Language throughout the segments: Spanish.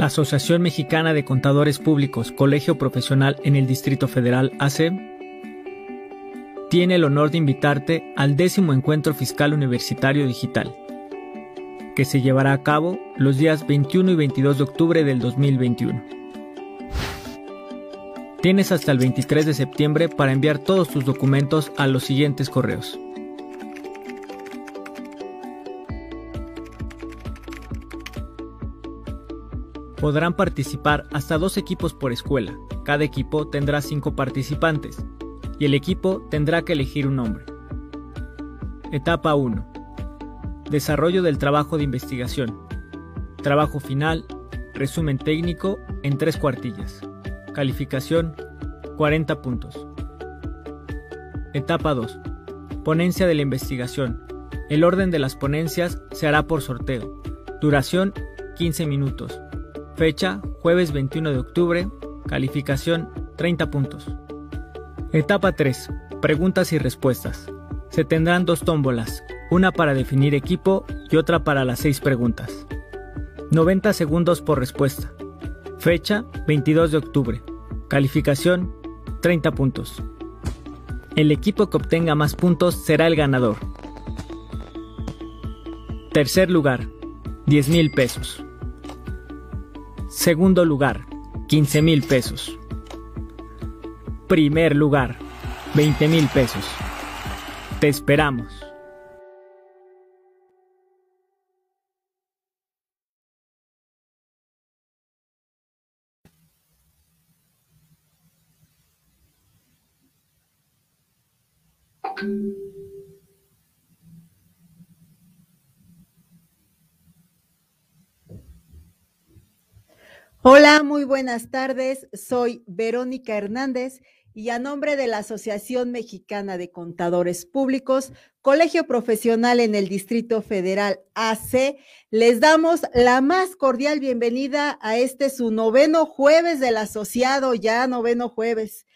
La Asociación Mexicana de Contadores Públicos, Colegio Profesional en el Distrito Federal, AC, tiene el honor de invitarte al décimo Encuentro Fiscal Universitario Digital, que se llevará a cabo los días 21 y 22 de octubre del 2021. Tienes hasta el 23 de septiembre para enviar todos tus documentos a los siguientes correos. Podrán participar hasta dos equipos por escuela. Cada equipo tendrá cinco participantes y el equipo tendrá que elegir un nombre. Etapa 1. Desarrollo del trabajo de investigación. Trabajo final. Resumen técnico en tres cuartillas. Calificación 40 puntos. Etapa 2. Ponencia de la investigación. El orden de las ponencias se hará por sorteo. Duración 15 minutos. Fecha, jueves 21 de octubre. Calificación, 30 puntos. Etapa 3. Preguntas y respuestas. Se tendrán dos tómbolas, una para definir equipo y otra para las seis preguntas. 90 segundos por respuesta. Fecha, 22 de octubre. Calificación, 30 puntos. El equipo que obtenga más puntos será el ganador. Tercer lugar, 10 mil pesos. Segundo lugar, 15 mil pesos. Primer lugar, 20 mil pesos. Te esperamos. Hola, muy buenas tardes. Soy Verónica Hernández y a nombre de la Asociación Mexicana de Contadores Públicos, Colegio Profesional en el Distrito Federal AC, les damos la más cordial bienvenida a este su noveno jueves del asociado, ya noveno jueves.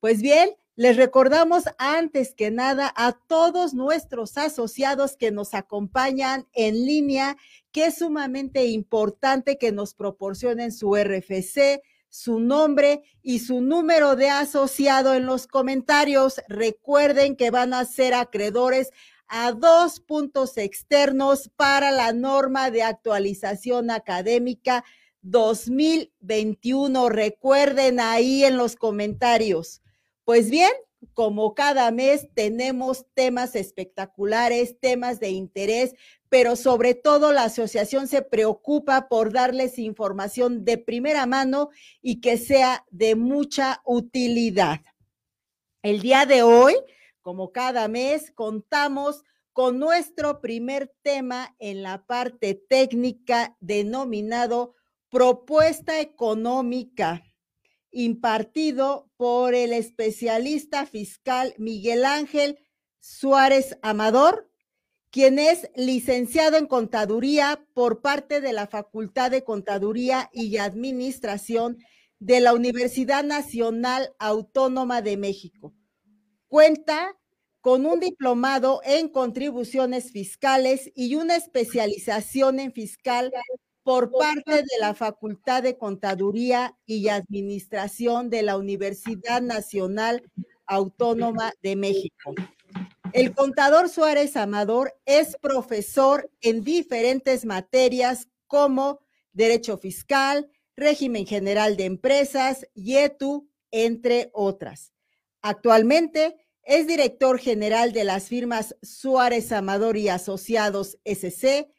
Pues bien, les recordamos antes que nada a todos nuestros asociados que nos acompañan en línea que es sumamente importante que nos proporcionen su RFC, su nombre y su número de asociado en los comentarios. Recuerden que van a ser acreedores a dos puntos externos para la norma de actualización académica 2021. Recuerden ahí en los comentarios. Pues bien, como cada mes tenemos temas espectaculares, temas de interés, pero sobre todo la asociación se preocupa por darles información de primera mano y que sea de mucha utilidad. El día de hoy, como cada mes, contamos con nuestro primer tema en la parte técnica denominado propuesta económica impartido por el especialista fiscal Miguel Ángel Suárez Amador, quien es licenciado en contaduría por parte de la Facultad de Contaduría y Administración de la Universidad Nacional Autónoma de México. Cuenta con un diplomado en contribuciones fiscales y una especialización en fiscal por parte de la Facultad de Contaduría y Administración de la Universidad Nacional Autónoma de México. El contador Suárez Amador es profesor en diferentes materias como Derecho Fiscal, Régimen General de Empresas, YETU, entre otras. Actualmente es director general de las firmas Suárez Amador y Asociados SC,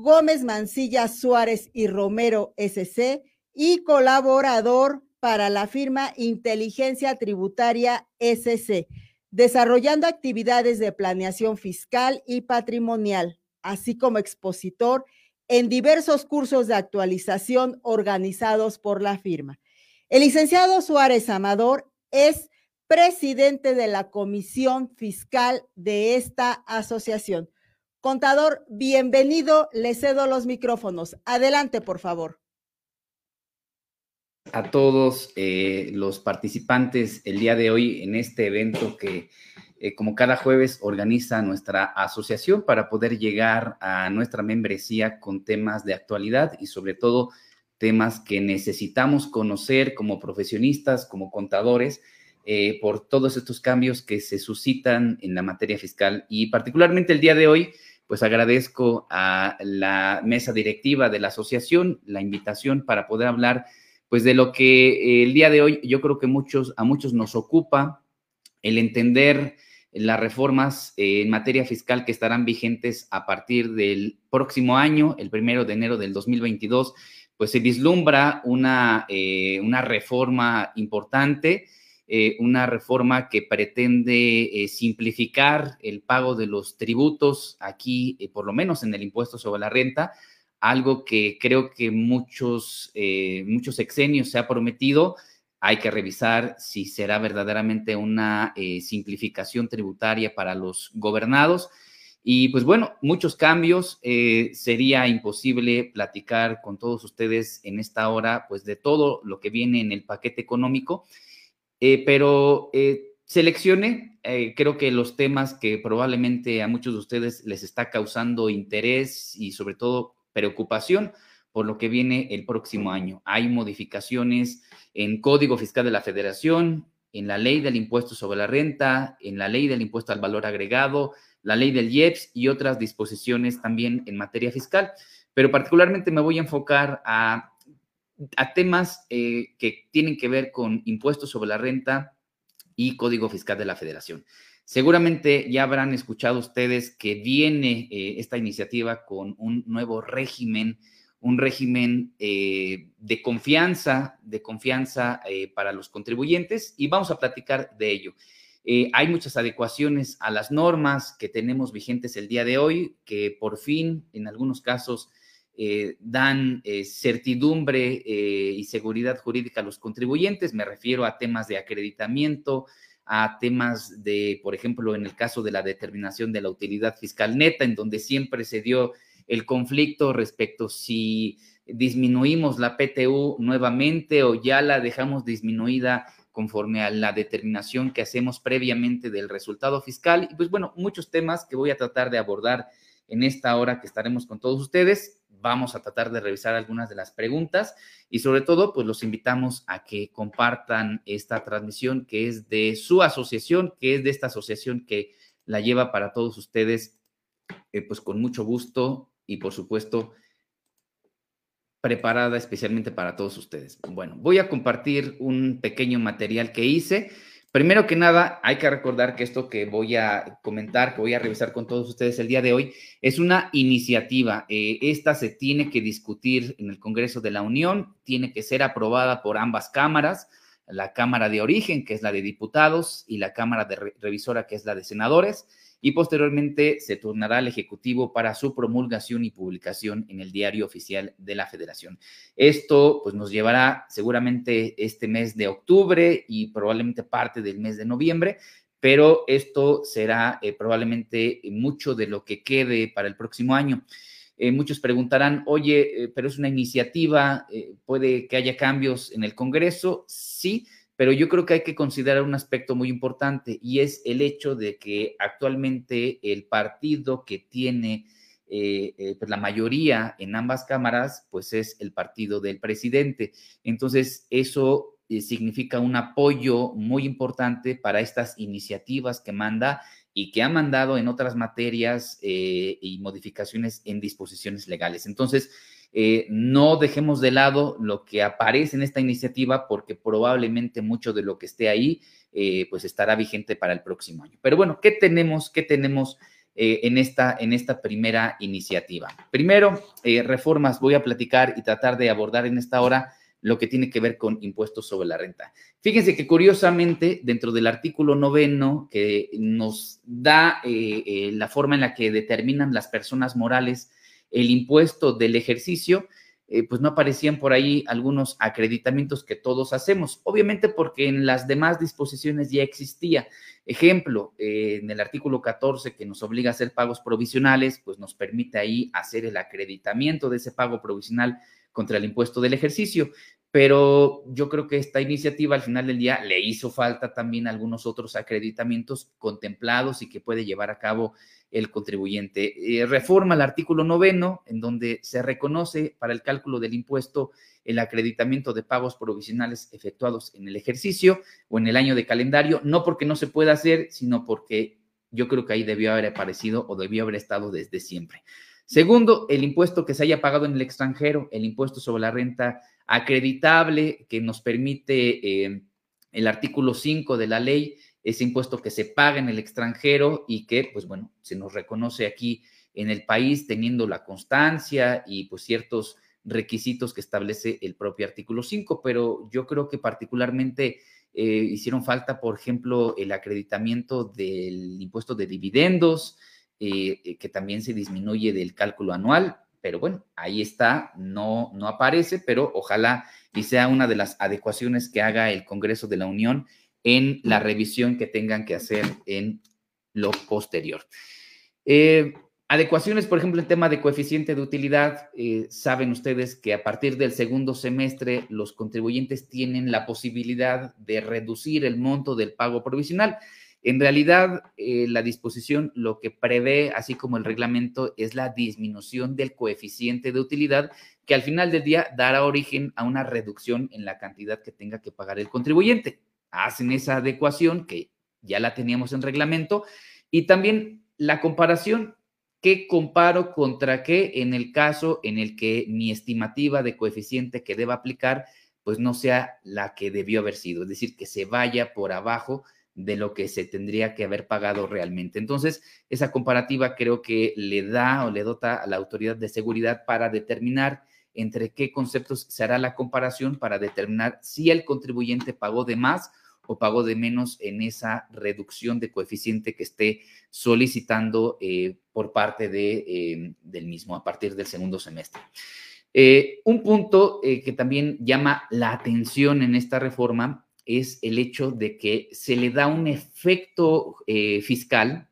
Gómez Mancilla Suárez y Romero SC y colaborador para la firma Inteligencia Tributaria SC, desarrollando actividades de planeación fiscal y patrimonial, así como expositor en diversos cursos de actualización organizados por la firma. El licenciado Suárez Amador es presidente de la comisión fiscal de esta asociación. Contador, bienvenido, le cedo los micrófonos. Adelante, por favor. A todos eh, los participantes el día de hoy en este evento que, eh, como cada jueves, organiza nuestra asociación para poder llegar a nuestra membresía con temas de actualidad y sobre todo temas que necesitamos conocer como profesionistas, como contadores, eh, por todos estos cambios que se suscitan en la materia fiscal. Y particularmente el día de hoy, pues agradezco a la mesa directiva de la asociación la invitación para poder hablar pues de lo que el día de hoy yo creo que muchos, a muchos nos ocupa, el entender las reformas en materia fiscal que estarán vigentes a partir del próximo año, el primero de enero del 2022, pues se vislumbra una, eh, una reforma importante eh, una reforma que pretende eh, simplificar el pago de los tributos aquí, eh, por lo menos en el impuesto sobre la renta, algo que creo que muchos, muchos se ha prometido. Hay que revisar si será verdaderamente una simplificación tributaria para los gobernados. Y pues bueno, muchos cambios. sería imposible platicar con todos ustedes en esta hora, pues de todo lo que viene en el paquete económico. Eh, pero eh, seleccione, eh, creo que los temas que probablemente a muchos de ustedes les está causando interés y sobre todo preocupación por lo que viene el próximo año. Hay modificaciones en Código Fiscal de la Federación, en la ley del impuesto sobre la renta, en la ley del impuesto al valor agregado, la ley del IEPS y otras disposiciones también en materia fiscal. Pero particularmente me voy a enfocar a a temas eh, que tienen que ver con impuestos sobre la renta y Código Fiscal de la Federación. Seguramente ya habrán escuchado ustedes que viene eh, esta iniciativa con un nuevo régimen, un régimen eh, de confianza, de confianza para los contribuyentes y vamos a platicar de ello. hay muchas adecuaciones a las normas que tenemos vigentes el día de hoy, que por fin, en algunos casos, eh, dan eh, certidumbre eh, y seguridad jurídica a los contribuyentes. Me refiero a temas de acreditamiento, a temas de, por ejemplo, en el caso de la determinación de la utilidad fiscal neta, en donde siempre se dio el conflicto respecto si disminuimos la PTU nuevamente o ya la dejamos disminuida conforme a la determinación que hacemos previamente del resultado fiscal. Y pues bueno, muchos temas que voy a tratar de abordar en esta hora que estaremos con todos ustedes vamos a tratar de revisar algunas de las preguntas y sobre todo, pues los invitamos a que compartan esta transmisión que es de su asociación, que es de esta asociación que la lleva para todos ustedes, eh, pues con mucho gusto y por supuesto preparada especialmente para todos ustedes. Bueno, voy a compartir un pequeño material que hice. Primero que nada, hay que recordar que esto que voy a comentar, que voy a revisar con todos ustedes el día de hoy, es una iniciativa. Eh, esta se tiene que discutir en el Congreso de la Unión, tiene que ser aprobada por ambas cámaras, la Cámara de Origen, que es la de Diputados, y la Cámara de Revisora, que es la de Senadores y posteriormente se turnará al Ejecutivo para su promulgación y publicación en el diario oficial de la Federación. Esto pues nos llevará seguramente este mes de octubre y probablemente parte del mes de noviembre, pero esto será eh, probablemente mucho de lo que quede para el próximo año. Eh, muchos preguntarán, oye, eh, pero es una iniciativa, puede que haya cambios en el Congreso. Sí, pero yo creo que hay que considerar un aspecto muy importante y es el hecho de que actualmente el partido que tiene eh, eh, pues la mayoría en ambas cámaras, pues es el partido del presidente. Entonces, eso eh, significa un apoyo muy importante para estas iniciativas que manda y que ha mandado en otras materias y modificaciones en disposiciones legales. Entonces, eh, no dejemos de lado lo que aparece en esta iniciativa porque probablemente mucho de lo que esté ahí eh, pues estará vigente para el próximo año. Pero bueno, ¿qué tenemos? ¿Qué tenemos eh, en, esta, en esta primera iniciativa? Primero, reformas. Voy a platicar y tratar de abordar en esta hora lo que tiene que ver con impuestos sobre la renta. Fíjense que curiosamente, dentro del artículo noveno que nos da la forma en la que determinan las personas morales el impuesto del ejercicio, eh, pues no aparecían por ahí algunos acreditamientos que todos hacemos, obviamente porque en las demás disposiciones ya existía. Ejemplo, eh, en el artículo 14 que nos obliga a hacer pagos provisionales, pues nos permite ahí hacer el acreditamiento de ese pago provisional contra el impuesto del ejercicio. Pero yo creo que esta iniciativa al final del día le hizo falta también algunos otros acreditamientos contemplados y que puede llevar a cabo el contribuyente. Eh, reforma el artículo noveno, en donde se reconoce para el cálculo del impuesto el acreditamiento de pagos provisionales efectuados en el ejercicio o en el año de calendario, no porque no se pueda hacer, sino porque yo creo que ahí debió haber aparecido o debió haber estado desde siempre. Segundo, el impuesto que se haya pagado en el extranjero, el impuesto sobre la renta acreditable que nos permite eh, el artículo 5 de la ley, ese impuesto que se paga en el extranjero y que, pues bueno, se nos reconoce aquí en el país teniendo la constancia y pues ciertos requisitos que establece el propio artículo 5, pero yo creo que particularmente eh, hicieron falta, por ejemplo, el acreditamiento del impuesto de dividendos, eh, que también se disminuye del cálculo anual, pero bueno, ahí está, no, no aparece, pero ojalá y sea una de las adecuaciones que haga el Congreso de la Unión en la revisión que tengan que hacer en lo posterior. Eh, adecuaciones, por ejemplo, en tema de coeficiente de utilidad, eh, saben ustedes que a partir del segundo semestre los contribuyentes tienen la posibilidad de reducir el monto del pago provisional. En realidad, eh, la disposición lo que prevé, así como el reglamento, es la disminución del coeficiente de utilidad, que al final del día dará origen a una reducción en la cantidad que tenga que pagar el contribuyente. Hacen esa adecuación que ya la teníamos en reglamento y también la comparación, ¿qué comparo contra qué en el caso en el que mi estimativa de coeficiente que deba aplicar pues no sea la que debió haber sido, es decir, que se vaya por abajo de lo que se tendría que haber pagado realmente. Entonces, esa comparativa creo que le da o le dota a la autoridad de seguridad para determinar entre qué conceptos se hará la comparación para determinar si el contribuyente pagó de más o pagó de menos en esa reducción de coeficiente que esté solicitando eh, por parte de, eh, del mismo a partir del segundo semestre. Eh, un punto que también llama la atención en esta reforma es el hecho de que se le da un efecto eh, fiscal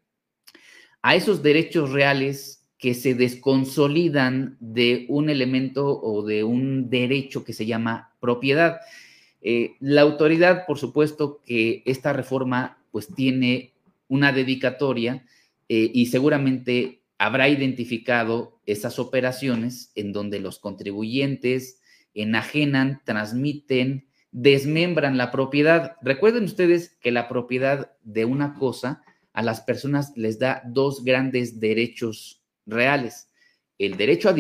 a esos derechos reales que se desconsolidan de un elemento o de un derecho que se llama propiedad. Eh, la autoridad, por supuesto que esta reforma pues tiene una dedicatoria eh, y seguramente habrá identificado esas operaciones en donde los contribuyentes enajenan, transmiten, desmembran la propiedad. Recuerden ustedes que la propiedad de una cosa a las personas les da dos grandes derechos reales. El derecho a,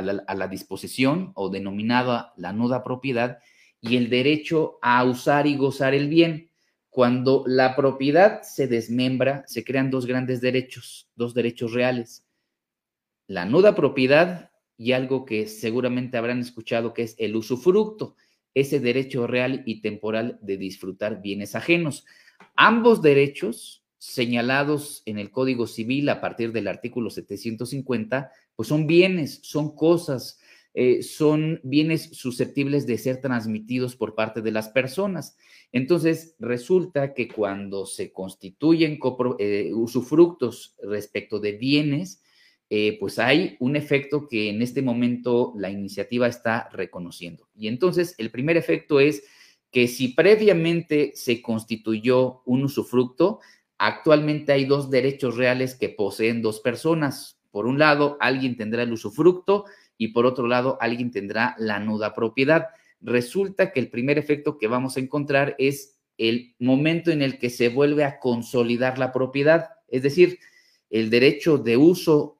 la, disposición o denominada la nuda propiedad y el derecho a usar y gozar el bien. Cuando la propiedad se desmembra, se crean dos grandes derechos, dos derechos reales. La nuda propiedad y algo que seguramente habrán escuchado que es el usufructo ese derecho real y temporal de disfrutar bienes ajenos. Ambos derechos señalados en el Código Civil a partir del artículo 750, pues son bienes, son cosas, eh, son bienes susceptibles de ser transmitidos por parte de las personas. Entonces, resulta que cuando se constituyen eh, usufructos respecto de bienes, eh, pues hay un efecto que en este momento la iniciativa está reconociendo. Y entonces el primer efecto es que si previamente se constituyó un usufructo, actualmente hay dos derechos reales que poseen dos personas. Por un lado, alguien tendrá el usufructo y por otro lado, alguien tendrá la nuda propiedad. Resulta que el primer efecto que vamos a encontrar es el momento en el que se vuelve a consolidar la propiedad, es decir, el derecho de uso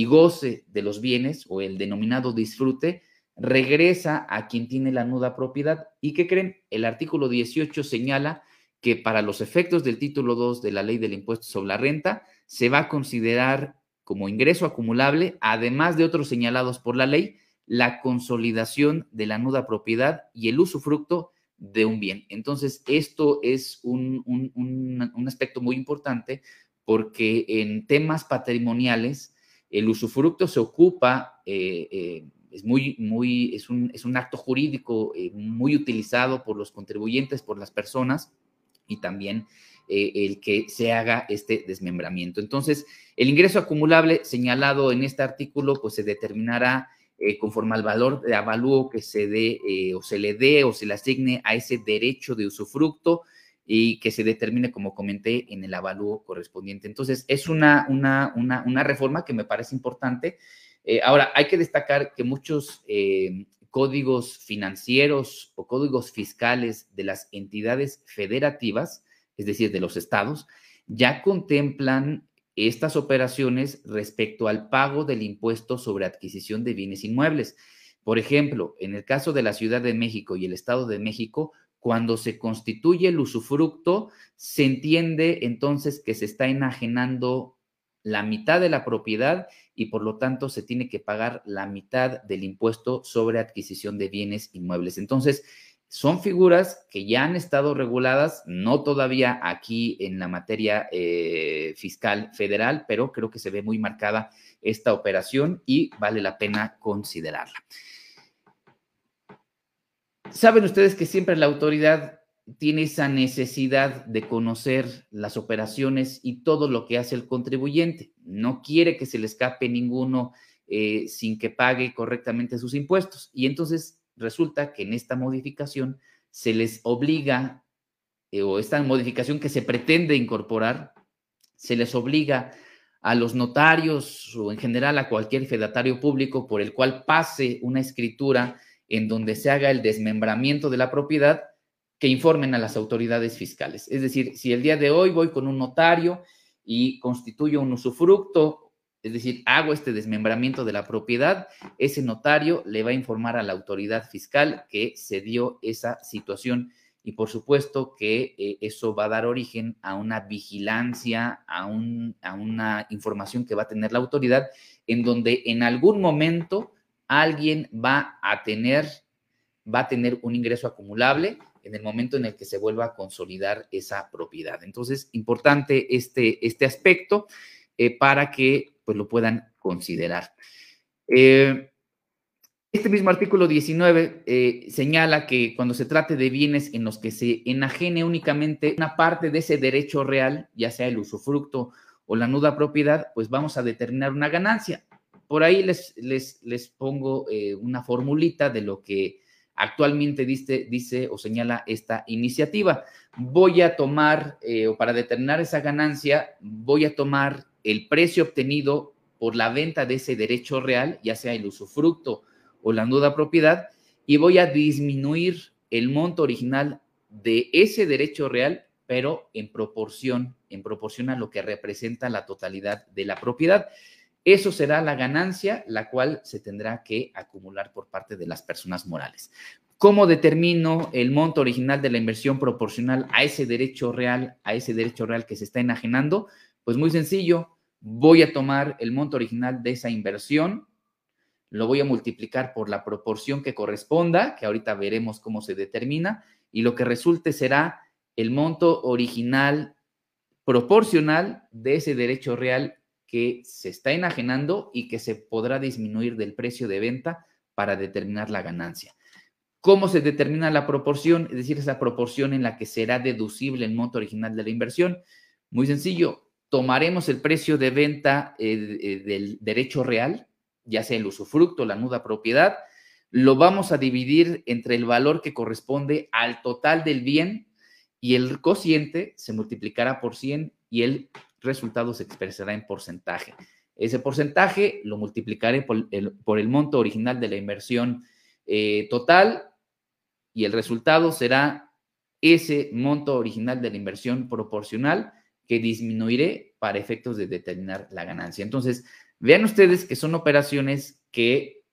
y goce de los bienes o el denominado disfrute regresa a quien tiene la nuda propiedad. ¿Y qué creen? El artículo 18 señala que para los efectos del título 2 de la ley del impuesto sobre la renta se va a considerar como ingreso acumulable, además de otros señalados por la ley, la consolidación de la nuda propiedad y el usufructo de un bien. Entonces, esto es un, un aspecto muy importante porque en temas patrimoniales, el usufructo se ocupa, eh, eh, es, muy, muy, es, un, es un acto jurídico eh, muy utilizado por los contribuyentes, por las personas y también el que se haga este desmembramiento. Entonces, el ingreso acumulable señalado en este artículo, pues se determinará conforme al valor de avalúo que se dé o se le dé o se le asigne a ese derecho de usufructo y que se determine, como comenté, en el avalúo correspondiente. Entonces, es una, una, una, una reforma que me parece importante. Eh, ahora, hay que destacar que muchos códigos financieros o códigos fiscales de las entidades federativas, es decir, de los estados, ya contemplan estas operaciones respecto al pago del impuesto sobre adquisición de bienes inmuebles. Por ejemplo, en el caso de la Ciudad de México y el Estado de México, cuando se constituye el usufructo, se entiende entonces que se está enajenando la mitad de la propiedad y por lo tanto se tiene que pagar la mitad del impuesto sobre adquisición de bienes inmuebles. Entonces, son figuras que ya han estado reguladas, no todavía aquí en la materia eh, fiscal federal, pero creo que se ve muy marcada esta operación y vale la pena considerarla. Saben ustedes que siempre la autoridad tiene esa necesidad de conocer las operaciones y todo lo que hace el contribuyente. No quiere que se le escape ninguno eh, sin que pague correctamente sus impuestos. Y entonces resulta que en esta modificación se les obliga, eh, o esta modificación que se pretende incorporar, se les obliga a los notarios o en general a cualquier fedatario público por el cual pase una escritura en donde se haga el desmembramiento de la propiedad, que informen a las autoridades fiscales. Es decir, si el día de hoy voy con un notario y constituyo un usufructo es decir, hago este desmembramiento de la propiedad, ese notario le va a informar a la autoridad fiscal que se dio esa situación y por supuesto que eh, eso va a dar origen a una vigilancia, a, a una información que va a tener la autoridad, en donde en algún momento alguien va a tener, va a tener un ingreso acumulable en el momento en el que se vuelva a consolidar esa propiedad. Entonces, importante este, este aspecto eh, para que pues lo puedan considerar. Eh, este mismo artículo 19 eh, señala que cuando se trate de bienes en los que se enajene únicamente una parte de ese derecho real, ya sea el usufructo o la nuda propiedad, pues vamos a determinar una ganancia. Por ahí les, les, les pongo eh, una formulita de lo que actualmente dice, dice o señala esta iniciativa. Voy a tomar, o para determinar esa ganancia, voy a tomar el precio obtenido por la venta de ese derecho real, ya sea el usufructo o la nuda propiedad, y voy a disminuir el monto original de ese derecho real, pero en proporción, en proporción a lo que representa la totalidad de la propiedad. Eso será la ganancia, la cual se tendrá que acumular por parte de las personas morales. ¿Cómo determino el monto original de la inversión proporcional a ese derecho real, a ese derecho real que se está enajenando? Pues muy sencillo, voy a tomar el monto original de esa inversión, lo voy a multiplicar por la proporción que corresponda, que ahorita veremos cómo se determina, y lo que resulte será el monto original proporcional de ese derecho real que se está enajenando y que se podrá disminuir del precio de venta para determinar la ganancia. ¿Cómo se determina la proporción? Es decir, esa proporción en la que será deducible el monto original de la inversión. Muy sencillo, tomaremos el precio de venta eh, eh, del derecho real, ya sea el usufructo, la nuda propiedad, lo vamos a dividir entre el valor que corresponde al total del bien y el cociente se multiplicará por 100 y el resultado se expresará en porcentaje. Ese porcentaje lo multiplicaré por el, monto original de la inversión eh, total y el resultado será ese monto original de la inversión proporcional que disminuiré para efectos de determinar la ganancia. Entonces, vean ustedes que son operaciones que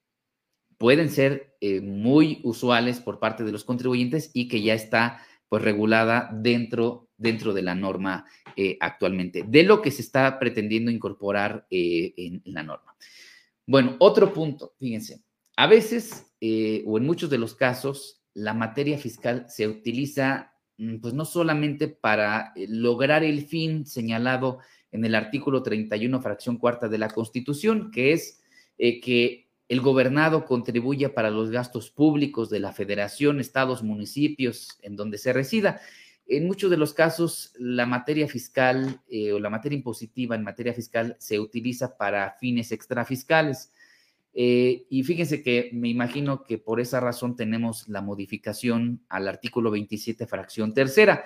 pueden ser eh, muy usuales por parte de los contribuyentes y que ya está pues regulada dentro, dentro de la norma eh, actualmente, de lo que se está pretendiendo incorporar eh, en, la norma. Bueno, otro punto, fíjense, a veces o en muchos de los casos, la materia fiscal se utiliza Mm, pues no solamente para eh, lograr el fin señalado en el artículo 31, fracción cuarta de la Constitución, que es eh, que el gobernado contribuya para los gastos públicos de la federación, estados, municipios, en donde se resida. En muchos de los casos, la materia fiscal eh, o la materia impositiva en materia fiscal se utiliza para fines extrafiscales. Eh, y fíjense que me imagino que por esa razón tenemos la modificación al artículo 27, fracción tercera.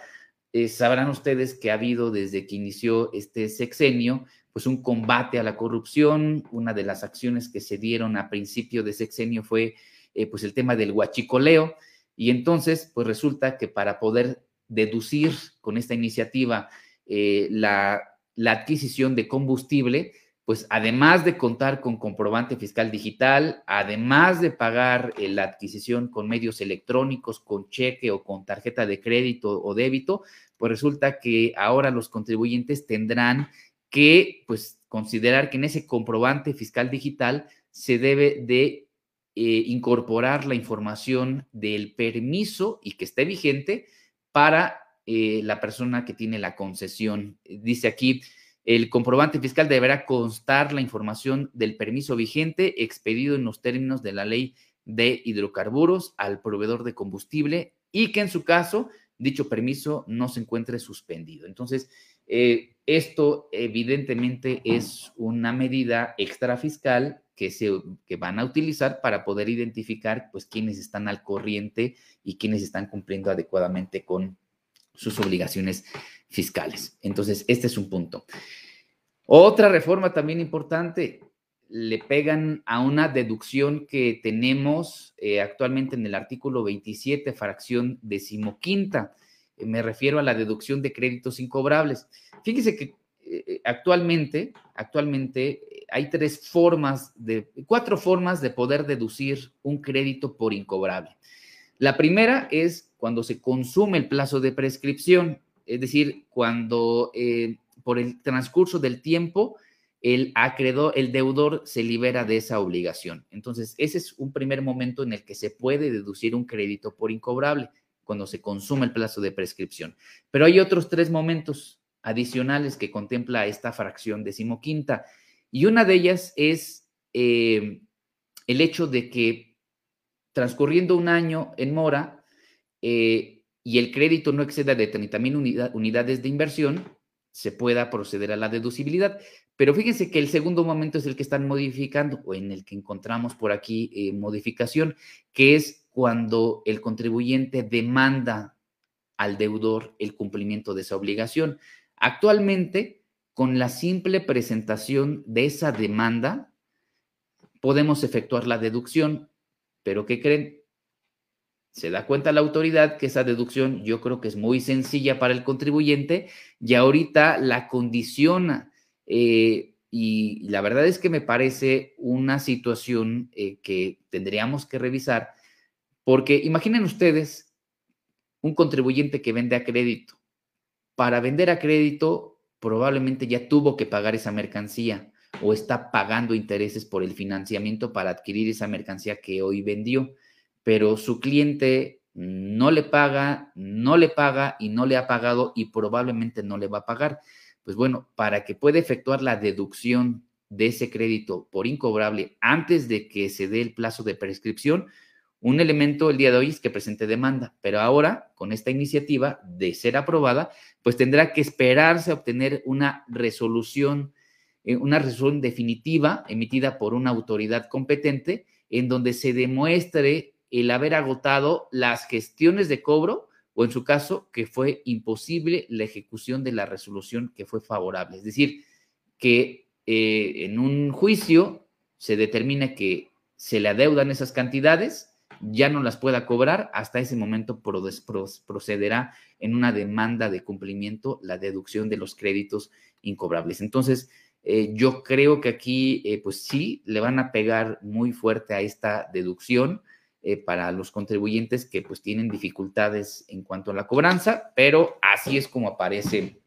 Eh, sabrán ustedes que ha habido desde que inició este sexenio, pues un combate a la corrupción. Una de las acciones que se dieron a principio de sexenio fue eh, pues el tema del huachicoleo. Y entonces, pues resulta que para poder deducir con esta iniciativa la, la adquisición de combustible, pues además de contar con comprobante fiscal digital, además de pagar eh, la adquisición con medios electrónicos, con cheque o con tarjeta de crédito o débito, pues resulta que ahora los contribuyentes tendrán que pues considerar que en ese comprobante fiscal digital se debe de eh, incorporar la información del permiso y que esté vigente para eh, la persona que tiene la concesión. Dice aquí, el comprobante fiscal deberá constar la información del permiso vigente expedido en los términos de la ley de hidrocarburos al proveedor de combustible y que en su caso dicho permiso no se encuentre suspendido. Entonces, eh, esto evidentemente es una medida extrafiscal que, se, que van a utilizar para poder identificar pues quiénes están al corriente y quiénes están cumpliendo adecuadamente con sus obligaciones fiscales. Entonces, este es un punto. Otra reforma también importante, le pegan a una deducción que tenemos eh, actualmente en el artículo 27, fracción decimoquinta. Eh, me refiero a la deducción de créditos incobrables. Fíjese que eh, actualmente, actualmente hay tres formas de, cuatro formas de poder deducir un crédito por incobrable. La primera es cuando se consume el plazo de prescripción es decir, cuando eh, por el transcurso del tiempo el acreedor, el deudor se libera de esa obligación. Entonces, ese es un primer momento en el que se puede deducir un crédito por incobrable, cuando se consume el plazo de prescripción. Pero hay otros tres momentos adicionales que contempla esta fracción decimoquinta, y una de ellas es eh, el hecho de que transcurriendo un año en mora, eh, y el crédito no exceda de 30 mil unidades de inversión, se pueda proceder a la deducibilidad. Pero fíjense que el segundo momento es el que están modificando o en el que encontramos por aquí eh, modificación, que es cuando el contribuyente demanda al deudor el cumplimiento de esa obligación. Actualmente, con la simple presentación de esa demanda, podemos efectuar la deducción, pero ¿qué creen? Se da cuenta la autoridad que esa deducción yo creo que es muy sencilla para el contribuyente y ahorita la condiciona. Eh, y la verdad es que me parece una situación eh, que tendríamos que revisar, porque imaginen ustedes un contribuyente que vende a crédito. Para vender a crédito probablemente ya tuvo que pagar esa mercancía o está pagando intereses por el financiamiento para adquirir esa mercancía que hoy vendió pero su cliente no le paga, no le paga y no le ha pagado y probablemente no le va a pagar. Pues bueno, para que pueda efectuar la deducción de ese crédito por incobrable antes de que se dé el plazo de prescripción, un elemento el día de hoy es que presente demanda, pero ahora con esta iniciativa de ser aprobada, pues tendrá que esperarse a obtener una resolución, eh, una resolución definitiva emitida por una autoridad competente en donde se demuestre el haber agotado las gestiones de cobro o en su caso que fue imposible la ejecución de la resolución que fue favorable. Es decir, que eh, en un juicio se determina que se le adeudan esas cantidades, ya no las pueda cobrar, hasta ese momento procederá en una demanda de cumplimiento la deducción de los créditos incobrables. Entonces, eh, yo creo que aquí, eh, pues sí, le van a pegar muy fuerte a esta deducción eh, para los contribuyentes que pues tienen dificultades en cuanto a la cobranza, pero así es como aparece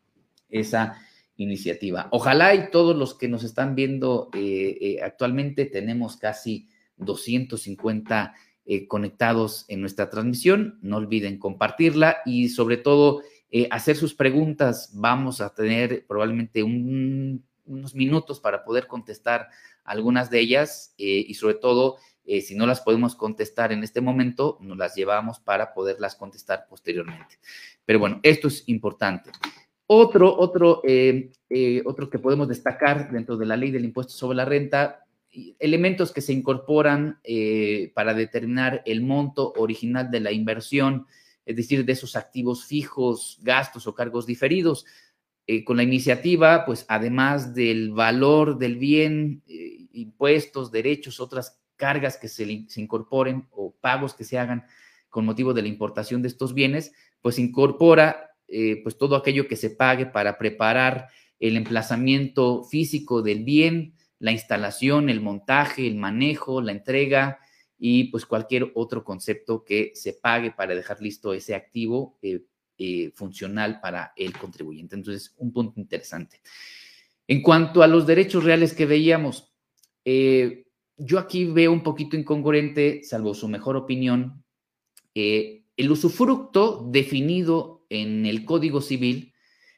esa iniciativa. Ojalá y todos los que nos están viendo eh, eh, actualmente tenemos casi 250 conectados en nuestra transmisión. No olviden compartirla y sobre todo hacer sus preguntas. Vamos a tener probablemente unos minutos para poder contestar algunas de ellas y sobre todo eh, si no las podemos contestar en este momento, nos las llevamos para poderlas contestar posteriormente. Pero bueno, esto es importante. Otro, otro, eh, eh, otro que podemos destacar dentro de la ley del impuesto sobre la renta elementos que se incorporan eh, para determinar el monto original de la inversión, es decir, de esos activos fijos, gastos o cargos diferidos. Eh, con la iniciativa, pues además del valor del bien, eh, impuestos, derechos, otras cargas que se, incorporen o pagos que se hagan con motivo de la importación de estos bienes, pues incorpora pues todo aquello que se pague para preparar el emplazamiento físico del bien, la instalación, el montaje, el manejo, la entrega y pues cualquier otro concepto que se pague para dejar listo ese activo eh, eh, funcional para el contribuyente. Entonces, un punto interesante. En cuanto a los derechos reales que veíamos, eh, yo aquí veo un poquito incongruente, salvo su mejor opinión, el usufructo definido en el Código Civil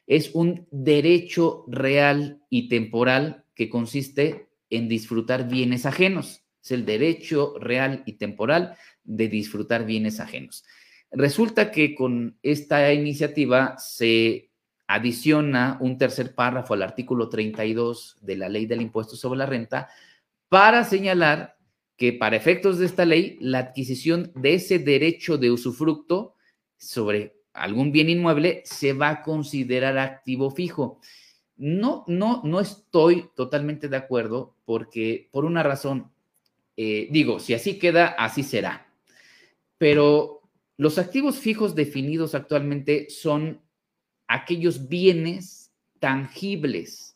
es un derecho real y temporal que consiste en disfrutar bienes ajenos. Es el derecho real y temporal de disfrutar bienes ajenos. Resulta que con esta iniciativa se adiciona un tercer párrafo al artículo 32 de la ley del impuesto sobre la renta para señalar que para efectos de esta ley, la adquisición de ese derecho de usufructo sobre algún bien inmueble se va a considerar activo fijo. No, no, no estoy totalmente de acuerdo porque por una razón, eh, digo, si así queda, así será. Pero los activos fijos definidos actualmente son aquellos bienes tangibles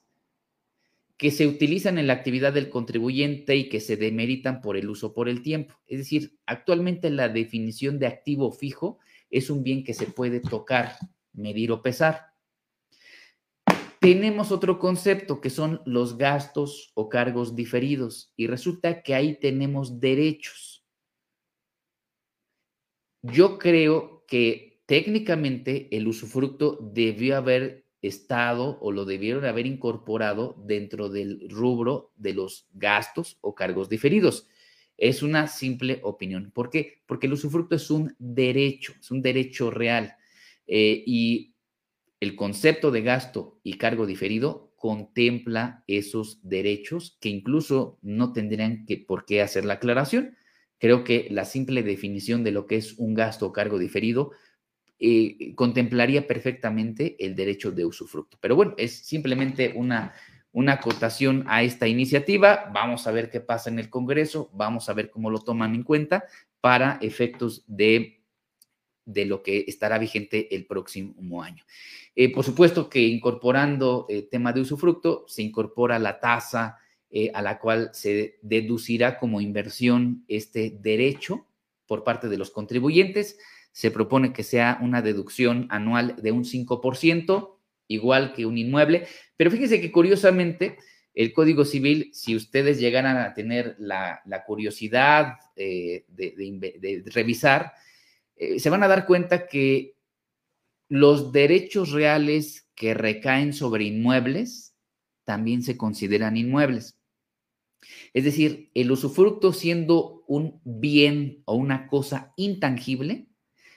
que se utilizan en la actividad del contribuyente y que se demeritan por el uso por el tiempo. Es decir, actualmente la definición de activo fijo es un bien que se puede tocar, medir o pesar. Tenemos otro concepto que son los gastos o cargos diferidos y resulta que ahí tenemos derechos. Yo creo que técnicamente el usufructo debió haber estado o lo debieron haber incorporado dentro del rubro de los gastos o cargos diferidos. Es una simple opinión. ¿Por qué? Porque el usufructo es un derecho, es un derecho real. Eh, y el concepto de gasto y cargo diferido contempla esos derechos que incluso no tendrían que, por qué hacer la aclaración. Creo que la simple definición de lo que es un gasto o cargo diferido eh, contemplaría perfectamente el derecho de usufructo. Pero bueno, es simplemente una una acotación a esta iniciativa. Vamos a ver qué pasa en el Congreso, vamos a ver cómo lo toman en cuenta para efectos de, de lo que estará vigente el próximo año. Eh, por supuesto que incorporando el eh, tema de usufructo, se incorpora la tasa a la cual se deducirá como inversión este derecho por parte de los contribuyentes. Se propone que sea una deducción anual de un 5% igual que un inmueble. Pero fíjense que curiosamente el Código Civil, si ustedes llegaran a tener la, curiosidad eh, de, revisar, eh, se van a dar cuenta que los derechos reales que recaen sobre inmuebles también se consideran inmuebles. Es decir, el usufructo siendo un bien o una cosa intangible,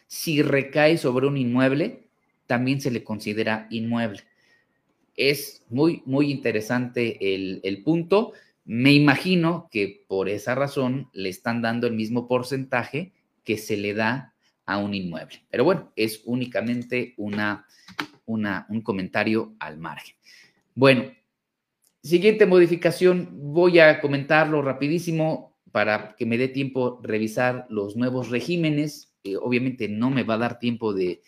si recae sobre un inmueble, también se le considera inmueble. Es muy, muy interesante el, punto. Me imagino que por esa razón le están dando el mismo porcentaje que se le da a un inmueble. Pero bueno, es únicamente una, una, un comentario al margen. Bueno, siguiente modificación, voy a comentarlo rapidísimo para que me dé tiempo revisar los nuevos regímenes. Eh, obviamente no me va a dar tiempo de,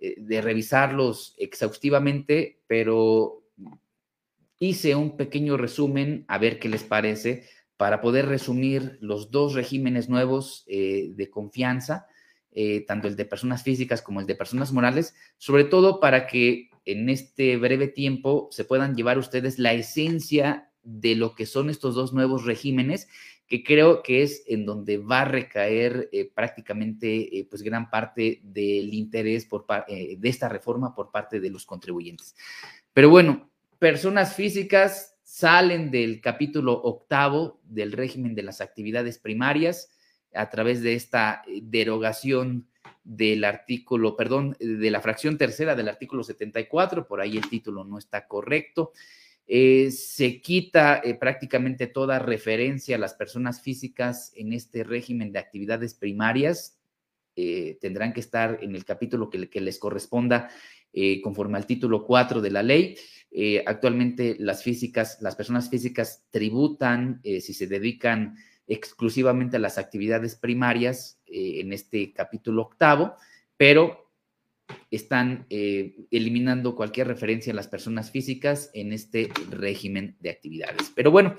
eh, de revisarlos exhaustivamente, pero hice un pequeño resumen a ver qué les parece para poder resumir los dos regímenes nuevos eh, de confianza, tanto el de personas físicas como el de personas morales, sobre todo para que en este breve tiempo se puedan llevar ustedes la esencia de lo que son estos dos nuevos regímenes que creo que es en donde va a recaer eh, prácticamente eh, pues gran parte del interés por eh, de esta reforma por parte de los contribuyentes. Pero bueno, personas físicas salen del capítulo octavo del régimen de las actividades primarias a través de esta derogación del artículo, perdón, de la fracción tercera del artículo 74, por ahí el título no está correcto. Eh, se quita eh, prácticamente toda referencia a las personas físicas en este régimen de actividades primarias. Eh, tendrán que estar en el capítulo que, les corresponda conforme al título 4 de la ley. actualmente las físicas, las personas físicas tributan si se dedican exclusivamente a las actividades primarias en este capítulo octavo, pero están eh, eliminando cualquier referencia a las personas físicas en este régimen de actividades. Pero bueno,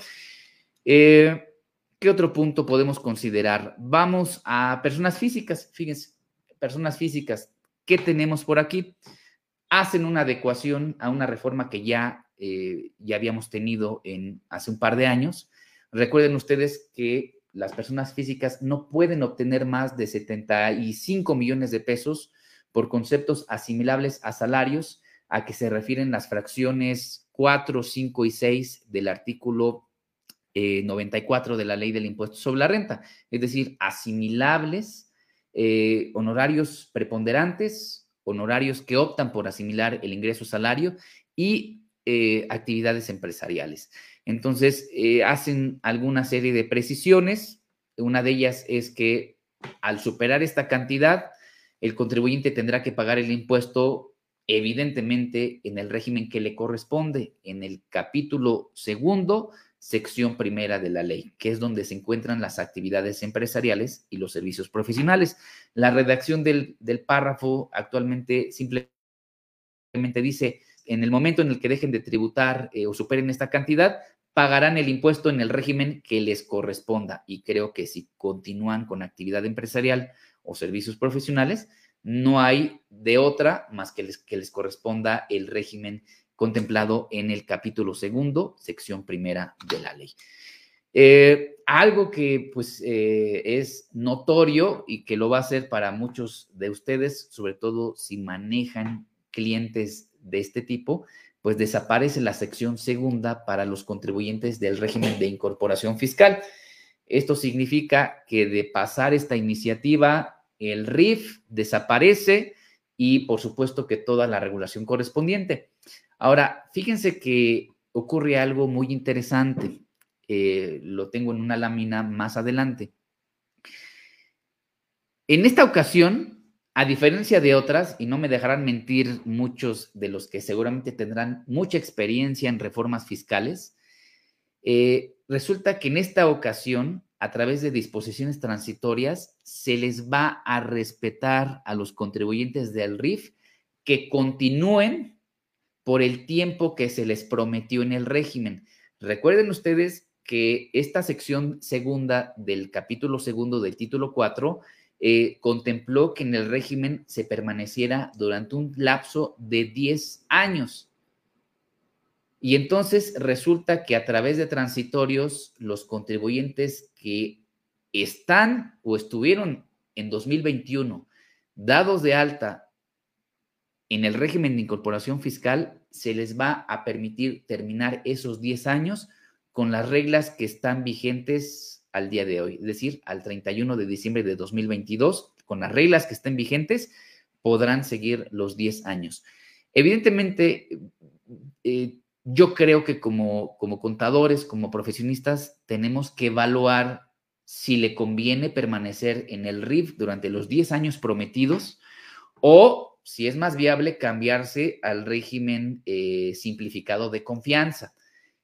eh, ¿qué otro punto podemos considerar? Vamos a personas físicas. Fíjense, personas físicas, ¿qué tenemos por aquí? Hacen una adecuación a una reforma que ya, eh, ya habíamos tenido en, hace un par de años. Recuerden ustedes que las personas físicas no pueden obtener más de 75 millones de pesos por conceptos asimilables a salarios a que se refieren las fracciones 4, 5 y 6 del artículo 94 eh, de la ley del impuesto sobre la renta, es decir, asimilables, eh, honorarios preponderantes, honorarios que optan por asimilar el ingreso salario y eh, actividades empresariales. Entonces, hacen alguna serie de precisiones. Una de ellas es que al superar esta cantidad, el contribuyente tendrá que pagar el impuesto evidentemente en el régimen que le corresponde, en el capítulo segundo, sección primera de la ley, que es donde se encuentran las actividades empresariales y los servicios profesionales. La redacción del, párrafo actualmente simplemente dice, en el momento en el que dejen de tributar eh, o superen esta cantidad, pagarán el impuesto en el régimen que les corresponda. Y creo que si continúan con actividad empresarial, o servicios profesionales, no hay de otra más que les, que les corresponda el régimen contemplado en el capítulo segundo, sección primera de la ley. Eh, algo que pues eh, es notorio y que lo va a ser para muchos de ustedes, sobre todo si manejan clientes de este tipo, pues desaparece la sección segunda para los contribuyentes del régimen de incorporación fiscal. Esto significa que de pasar esta iniciativa, el RIF desaparece y por supuesto que toda la regulación correspondiente. Ahora, fíjense que ocurre algo muy interesante. Eh, lo tengo en una lámina más adelante. En esta ocasión, a diferencia de otras, y no me dejarán mentir muchos de los que seguramente tendrán mucha experiencia en reformas fiscales, eh, resulta que en esta ocasión, a través de disposiciones transitorias, se les va a respetar a los contribuyentes del RIF que continúen por el tiempo que se les prometió en el régimen. Recuerden ustedes que esta sección segunda del capítulo segundo del título 4 eh, contempló que en el régimen se permaneciera durante un lapso de 10 años. Y entonces resulta que a través de transitorios, los contribuyentes que están o estuvieron en 2021 dados de alta en el régimen de incorporación fiscal, se les va a permitir terminar esos 10 años con las reglas que están vigentes al día de hoy, es decir, al 31 de diciembre de 2022, con las reglas que estén vigentes, podrán seguir los 10 años. Evidentemente, eh, yo creo que como, como contadores, como profesionistas, tenemos que evaluar si le conviene permanecer en el RIF durante los 10 años prometidos o si es más viable cambiarse al régimen eh, simplificado de confianza,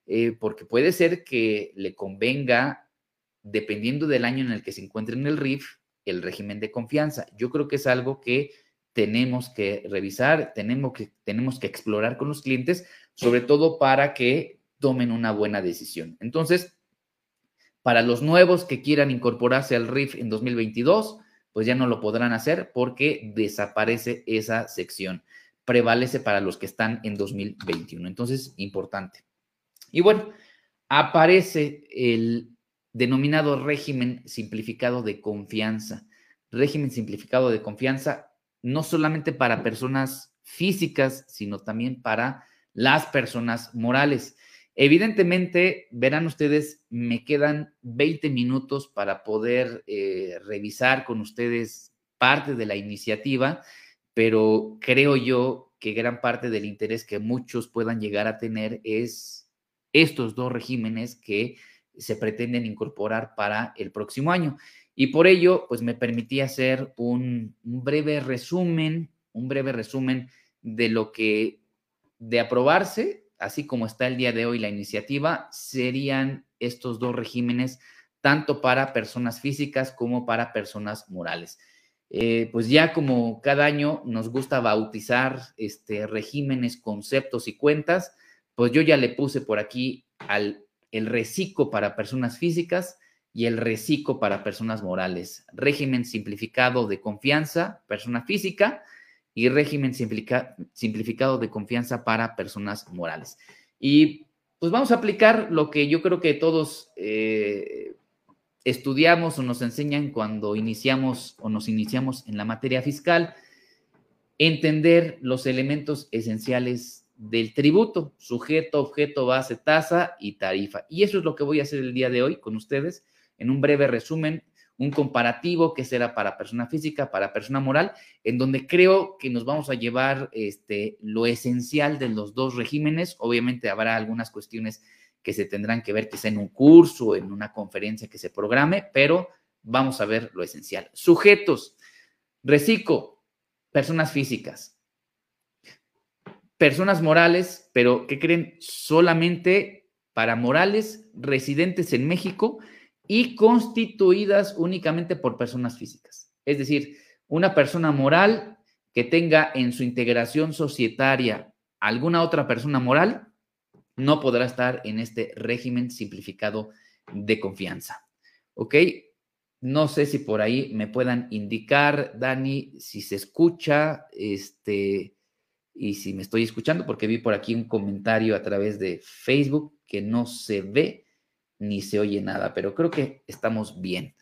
eh, porque puede ser que le convenga, dependiendo del año en el que se encuentre en el RIF, el régimen de confianza. Yo creo que es algo que tenemos que revisar, tenemos que, tenemos que explorar con los clientes sobre todo para que tomen una buena decisión. Entonces, para los nuevos que quieran incorporarse al RIF en 2022, pues ya no lo podrán hacer porque desaparece esa sección. Prevalece para los que están en 2021. Entonces, importante. Y bueno, aparece el denominado régimen simplificado de confianza. Régimen simplificado de confianza no solamente para personas físicas, sino también para las personas morales. Evidentemente, verán ustedes, me quedan 20 minutos para poder eh, revisar con ustedes parte de la iniciativa, pero creo yo que gran parte del interés que muchos puedan llegar a tener es estos dos regímenes que se pretenden incorporar para el próximo año. Y por ello, pues me permití hacer un, un breve resumen, un breve resumen de lo que de aprobarse, así como está el día de hoy la iniciativa, serían estos dos regímenes tanto para personas físicas como para personas morales. Eh, pues ya como cada año nos gusta bautizar este, regímenes, conceptos y cuentas, pues yo ya le puse por aquí al, el reciclo para personas físicas y el reciclo para personas morales. Régimen simplificado de confianza, persona física, y régimen simplificado de confianza para personas morales. Y pues vamos a aplicar lo que yo creo que todos eh, estudiamos o nos enseñan cuando iniciamos o nos iniciamos en la materia fiscal, entender los elementos esenciales del tributo, sujeto, objeto, base, tasa y tarifa. Y eso es lo que voy a hacer el día de hoy con ustedes en un breve resumen, un comparativo que será para persona física, para persona moral, en donde creo que nos vamos a llevar este, lo esencial de los dos regímenes. Obviamente habrá algunas cuestiones que se tendrán que ver quizá en un curso, en una conferencia que se programe, pero vamos a ver lo esencial. Sujetos, reciclo, personas físicas, personas morales, pero ¿qué creen? Solamente para morales residentes en México y constituidas únicamente por personas físicas. Es decir, una persona moral que tenga en su integración societaria alguna otra persona moral no podrá estar en este régimen simplificado de confianza. ¿Ok? No sé si por ahí me puedan indicar, Dani, si se escucha, este, y si me estoy escuchando, porque vi por aquí un comentario a través de Facebook que no se ve ni se oye nada, pero creo que estamos bien.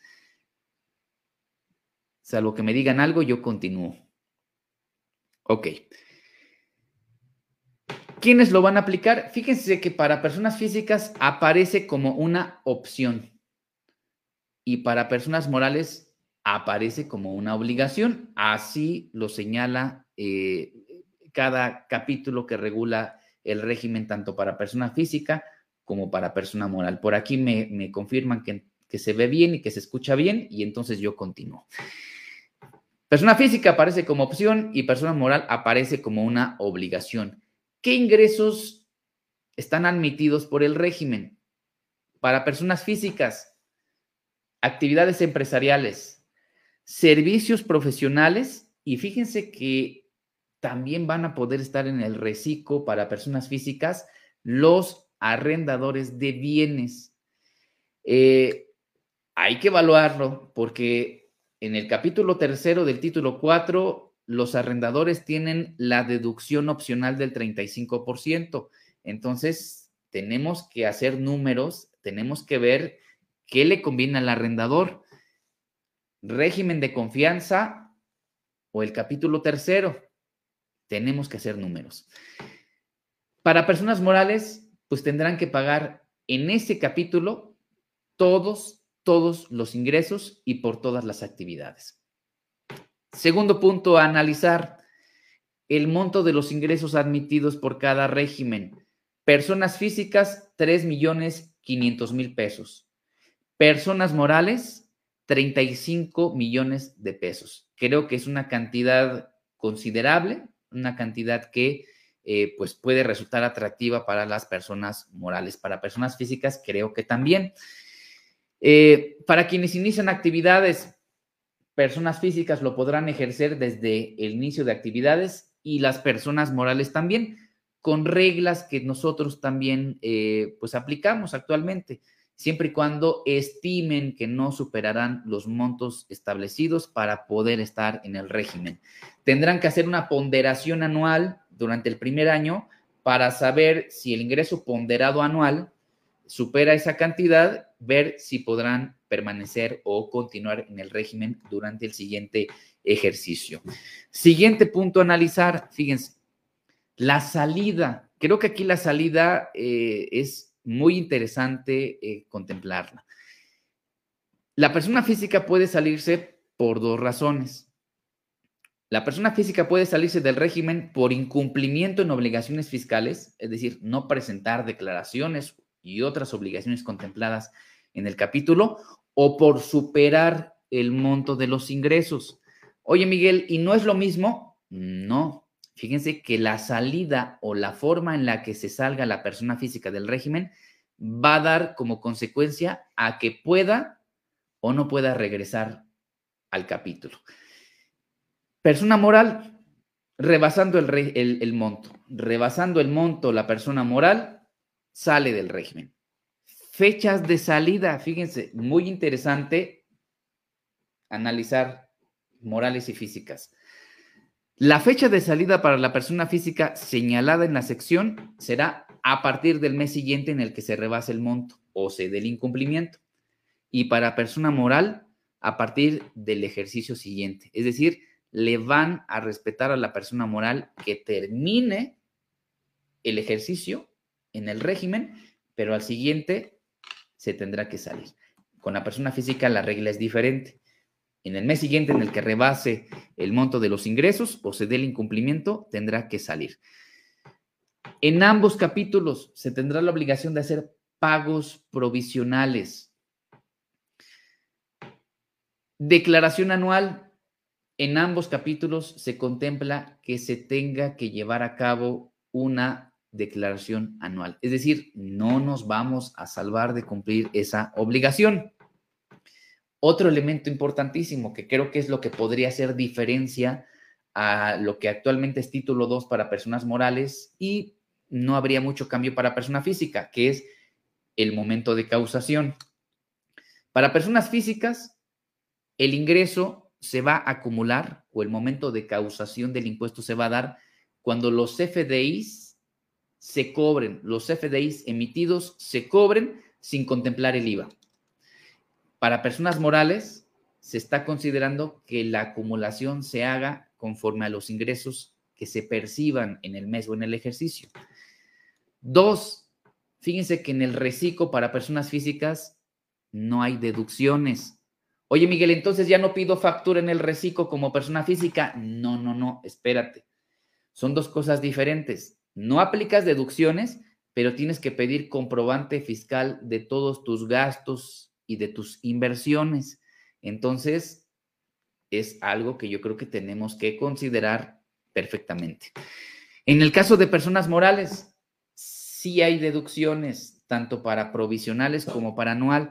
Salvo que me digan algo, yo continúo. Ok. ¿Quiénes lo van a aplicar? Fíjense que para personas físicas aparece como una opción y para personas morales aparece como una obligación. Así lo señala eh, cada capítulo que regula el régimen tanto para persona física como para persona moral. Por aquí me, confirman que, que se ve bien y que se escucha bien y entonces yo continúo. Persona física aparece como opción y persona moral aparece como una obligación. ¿Qué ingresos están admitidos por el régimen? Para personas físicas, actividades empresariales, servicios profesionales y fíjense que también van a poder estar en el reciclo para personas físicas los arrendadores de bienes. Eh, hay que evaluarlo porque en el capítulo tercero del título 4 los arrendadores tienen la deducción opcional del 35%. Entonces, tenemos que hacer números, tenemos que ver qué le conviene al arrendador. Régimen de confianza o el capítulo tercero. Tenemos que hacer números. Para personas morales, pues tendrán que pagar en ese capítulo todos, todos los ingresos y por todas las actividades. Segundo punto analizar, el monto de los ingresos admitidos por cada régimen. Personas físicas, 3 millones 500 mil pesos. Personas morales, 35 millones de pesos. Creo que es una cantidad considerable, una cantidad que eh, pues puede resultar atractiva para las personas morales. Para personas físicas, creo que también. Eh, para quienes inician actividades, personas físicas lo podrán ejercer desde el inicio de actividades y las personas morales también, con reglas que nosotros también eh, pues aplicamos actualmente, siempre y cuando estimen que no superarán los montos establecidos para poder estar en el régimen. Tendrán que hacer una ponderación anual durante el primer año para saber si el ingreso ponderado anual supera esa cantidad, ver si podrán permanecer o continuar en el régimen durante el siguiente ejercicio. Siguiente punto a analizar, fíjense, la salida. Creo que aquí la salida eh, es muy interesante eh, contemplarla. La persona física puede salirse por dos razones. La persona física puede salirse del régimen por incumplimiento en obligaciones fiscales, es decir, no presentar declaraciones y otras obligaciones contempladas en el capítulo, o por superar el monto de los ingresos. Oye, Miguel, ¿y no es lo mismo? No. Fíjense que la salida o la forma en la que se salga la persona física del régimen va a dar como consecuencia a que pueda o no pueda regresar al capítulo. Persona moral, rebasando el, monto. Rebasando el monto, la persona moral sale del régimen. Fechas de salida, fíjense, muy interesante analizar morales y físicas. La fecha de salida para la persona física señalada en la sección será a partir del mes siguiente en el que se rebase el monto o se dé el incumplimiento. Y para persona moral, a partir del ejercicio siguiente. Es decir, le van a respetar a la persona moral que termine el ejercicio en el régimen, pero al siguiente se tendrá que salir. Con la persona física la regla es diferente. En el mes siguiente en el que rebase el monto de los ingresos o se dé el incumplimiento, tendrá que salir. En ambos capítulos se tendrá la obligación de hacer pagos provisionales. Declaración anual. En ambos capítulos se contempla que se tenga que llevar a cabo una declaración anual. Es decir, no nos vamos a salvar de cumplir esa obligación. Otro elemento importantísimo que creo que es lo que podría hacer diferencia a lo que actualmente es título 2 para personas morales y no habría mucho cambio para persona física, que es el momento de causación. Para personas físicas, el ingreso se va a acumular o el momento de causación del impuesto se va a dar cuando los FDIs se cobren, los FDIs emitidos se cobren sin contemplar el IVA. Para personas morales, se está considerando que la acumulación se haga conforme a los ingresos que se perciban en el mes o en el ejercicio. Dos, fíjense que en el reciclo para personas físicas no hay deducciones. Oye, Miguel, entonces ya no pido factura en el reciclo como persona física. No, no, no, espérate. Son dos cosas diferentes. No aplicas deducciones, pero tienes que pedir comprobante fiscal de todos tus gastos y de tus inversiones. Entonces, es algo que yo creo que tenemos que considerar perfectamente. En el caso de personas morales, sí hay deducciones, tanto para provisionales como para anual,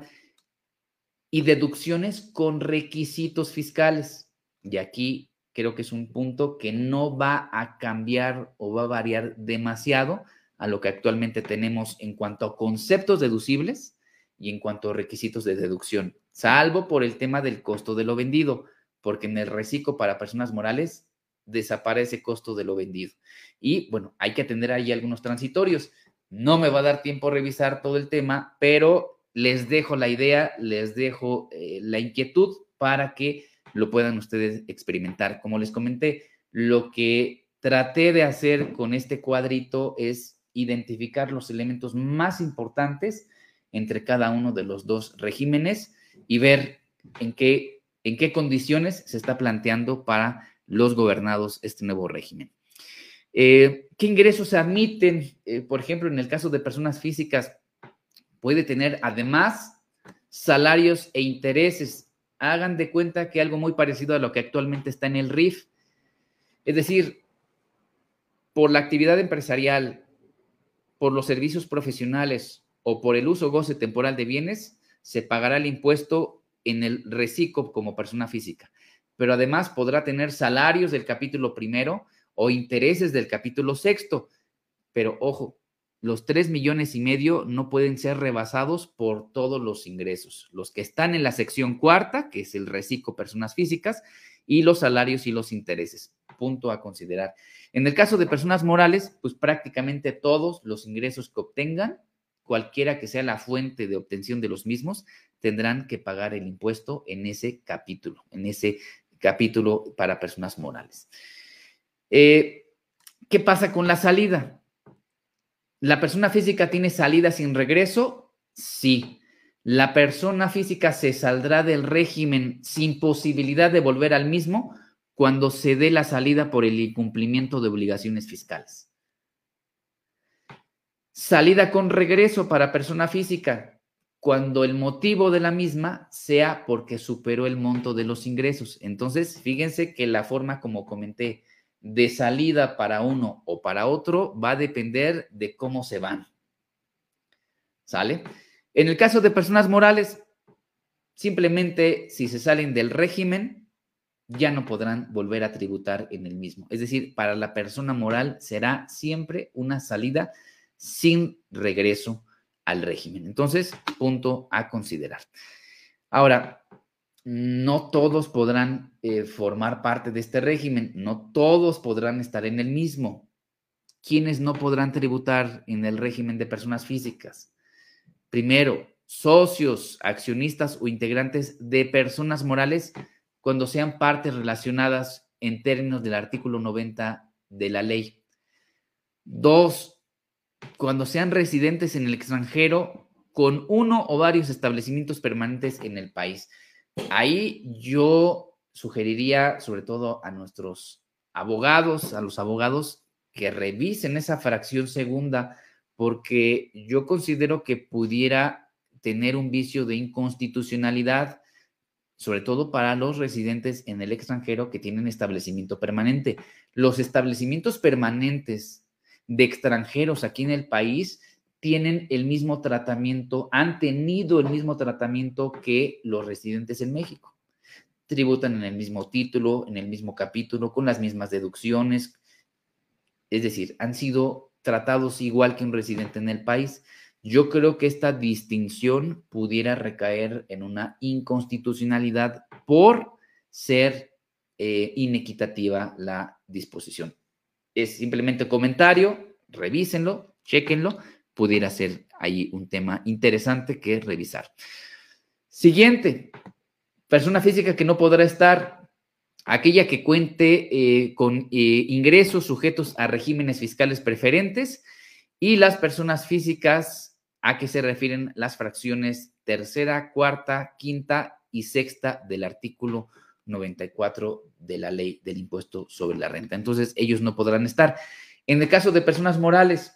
y deducciones con requisitos fiscales. Y aquí creo que es un punto que no va a cambiar o va a variar demasiado a lo que actualmente tenemos en cuanto a conceptos deducibles y en cuanto a requisitos de deducción, salvo por el tema del costo de lo vendido, porque en el reciclo para personas morales desaparece costo de lo vendido. Y bueno, hay que atender ahí algunos transitorios. No me va a dar tiempo a revisar todo el tema, pero les dejo la idea, les dejo eh, la inquietud para que lo puedan ustedes experimentar. Como les comenté, lo que traté de hacer con este cuadrito es identificar los elementos más importantes entre cada uno de los dos regímenes y ver en qué, en qué condiciones se está planteando para los gobernados este nuevo régimen. Eh, ¿Qué ingresos se admiten? Eh, por ejemplo, en el caso de personas físicas, puede tener además salarios e intereses. Hagan de cuenta que algo muy parecido a lo que actualmente está en el RIF. Es decir, por la actividad empresarial, por los servicios profesionales o por el uso goce temporal de bienes, se pagará el impuesto en el reciclo como persona física. Pero además podrá tener salarios del capítulo primero o intereses del capítulo sexto. Pero ojo, los tres millones y medio no pueden ser rebasados por todos los ingresos. Los que están en la sección cuarta, que es el reciclo personas físicas, y los salarios y los intereses. Punto a considerar. En el caso de personas morales, pues prácticamente todos los ingresos que obtengan cualquiera que sea la fuente de obtención de los mismos, tendrán que pagar el impuesto en ese capítulo, en ese capítulo para personas morales. Eh, ¿Qué pasa con la salida? ¿La persona física tiene salida sin regreso? Sí. ¿La persona física se saldrá del régimen sin posibilidad de volver al mismo? cuando se dé la salida por el incumplimiento de obligaciones fiscales. Salida con regreso para persona física, cuando el motivo de la misma sea porque superó el monto de los ingresos. Entonces, fíjense que la forma, como comenté, de salida para uno o para otro va a depender de cómo se van. ¿Sale? En el caso de personas morales, simplemente si se salen del régimen, ya no podrán volver a tributar en el mismo. Es decir, para la persona moral será siempre una salida sin regreso al régimen. Entonces, punto a considerar. Ahora, no todos podrán eh, formar parte de este régimen, no todos podrán estar en el mismo. ¿Quiénes no podrán tributar en el régimen de personas físicas? Primero, socios, accionistas o integrantes de personas morales cuando sean partes relacionadas en términos del artículo 90 de la ley. Dos, cuando sean residentes en el extranjero con uno o varios establecimientos permanentes en el país. Ahí yo sugeriría, sobre todo a nuestros abogados, a los abogados, que revisen esa fracción segunda, porque yo considero que pudiera tener un vicio de inconstitucionalidad sobre todo para los residentes en el extranjero que tienen establecimiento permanente. Los establecimientos permanentes de extranjeros aquí en el país tienen el mismo tratamiento, han tenido el mismo tratamiento que los residentes en México. Tributan en el mismo título, en el mismo capítulo, con las mismas deducciones. Es decir, han sido tratados igual que un residente en el país. Yo creo que esta distinción pudiera recaer en una inconstitucionalidad por ser eh, inequitativa la disposición. Es simplemente comentario, revísenlo, chequenlo, pudiera ser ahí un tema interesante que revisar. Siguiente, persona física que no podrá estar, aquella que cuente eh, con eh, ingresos sujetos a regímenes fiscales preferentes y las personas físicas a qué se refieren las fracciones tercera, cuarta, quinta y sexta del artículo 94 de la ley del impuesto sobre la renta. Entonces, ellos no podrán estar. En el caso de personas morales,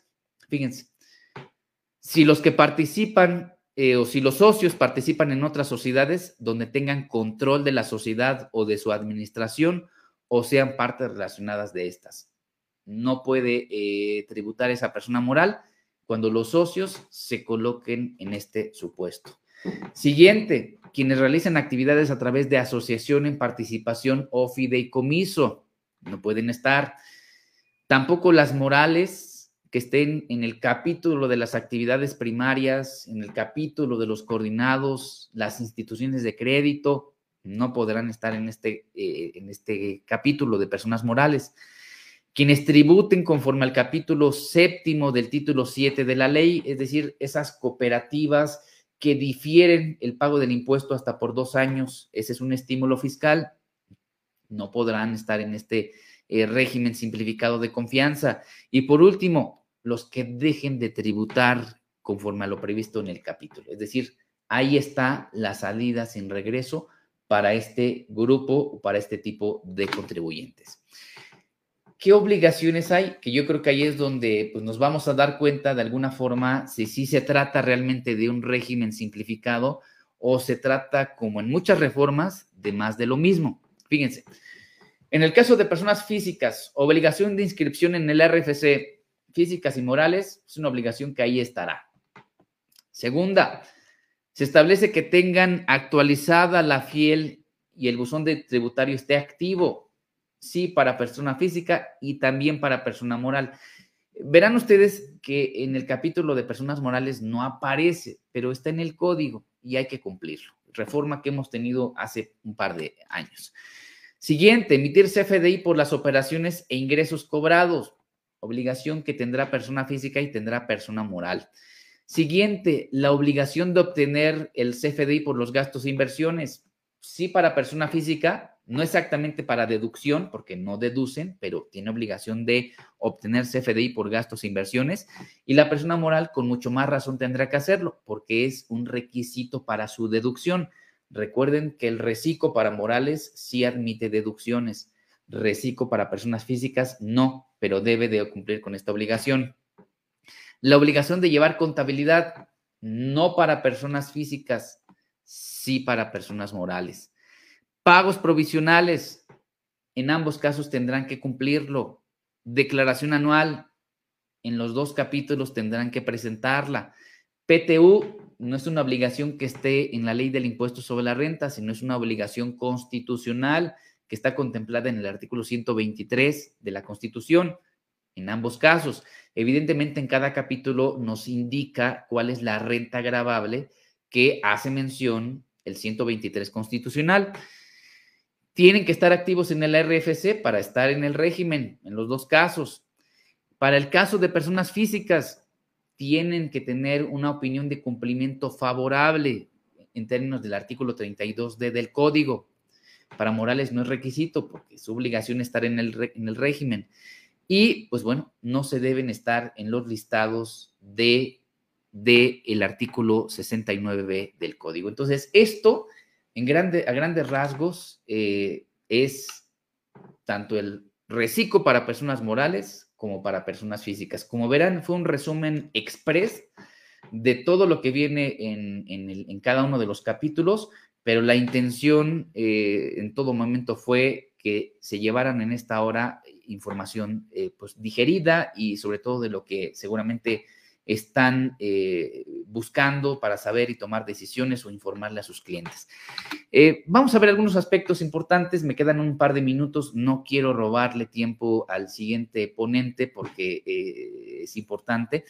fíjense, si los que participan eh, o si los socios participan en otras sociedades donde tengan control de la sociedad o de su administración o sean partes relacionadas de estas, no puede eh, tributar esa persona moral cuando los socios se coloquen en este supuesto. Siguiente, quienes realicen actividades a través de asociación en participación o fideicomiso, no pueden estar. Tampoco las morales que estén en el capítulo de las actividades primarias, en el capítulo de los coordinados, las instituciones de crédito, no podrán estar en este, eh, en este capítulo de personas morales quienes tributen conforme al capítulo séptimo del título 7 de la ley, es decir, esas cooperativas que difieren el pago del impuesto hasta por dos años, ese es un estímulo fiscal, no podrán estar en este eh, régimen simplificado de confianza. Y por último, los que dejen de tributar conforme a lo previsto en el capítulo, es decir, ahí está la salida sin regreso para este grupo o para este tipo de contribuyentes. ¿Qué obligaciones hay? Que yo creo que ahí es donde pues, nos vamos a dar cuenta de alguna forma si sí se trata realmente de un régimen simplificado o se trata, como en muchas reformas, de más de lo mismo. Fíjense, en el caso de personas físicas, obligación de inscripción en el RFC, físicas y morales, es una obligación que ahí estará. Segunda, se establece que tengan actualizada la fiel y el buzón de tributario esté activo sí para persona física y también para persona moral. Verán ustedes que en el capítulo de personas morales no aparece, pero está en el código y hay que cumplirlo. Reforma que hemos tenido hace un par de años. Siguiente, emitir CFDI por las operaciones e ingresos cobrados. Obligación que tendrá persona física y tendrá persona moral. Siguiente, la obligación de obtener el CFDI por los gastos e inversiones. Sí para persona física, no exactamente para deducción, porque no deducen, pero tiene obligación de obtener CFDI por gastos e inversiones, y la persona moral con mucho más razón tendrá que hacerlo, porque es un requisito para su deducción. Recuerden que el reciclo para morales sí admite deducciones. Reciclo para personas físicas, no, pero debe de cumplir con esta obligación. La obligación de llevar contabilidad, no para personas físicas, sí para personas morales. Pagos provisionales, en ambos casos tendrán que cumplirlo. Declaración anual, en los dos capítulos tendrán que presentarla. PTU no es una obligación que esté en la ley del impuesto sobre la renta, sino es una obligación constitucional que está contemplada en el artículo 123 de la Constitución, en ambos casos. Evidentemente, en cada capítulo nos indica cuál es la renta grabable que hace mención el 123 constitucional. Tienen que estar activos en el RFC para estar en el régimen, en los dos casos. Para el caso de personas físicas, tienen que tener una opinión de cumplimiento favorable en términos del artículo 32D del código. Para Morales no es requisito porque es obligación estar en el, en el régimen. Y pues bueno, no se deben estar en los listados de, de el artículo 69B del código. Entonces, esto en grande, a grandes rasgos eh, es tanto el reciclo para personas morales como para personas físicas. Como verán, fue un resumen express de todo lo que viene en, cada uno de los capítulos, pero la intención eh, en todo momento fue que se llevaran en esta hora información eh, pues digerida y sobre todo de lo que seguramente están eh, buscando para saber y tomar decisiones o informarle a sus clientes. Eh, vamos a ver algunos aspectos importantes, me quedan un par de minutos, no quiero robarle tiempo al siguiente ponente porque eh, es importante.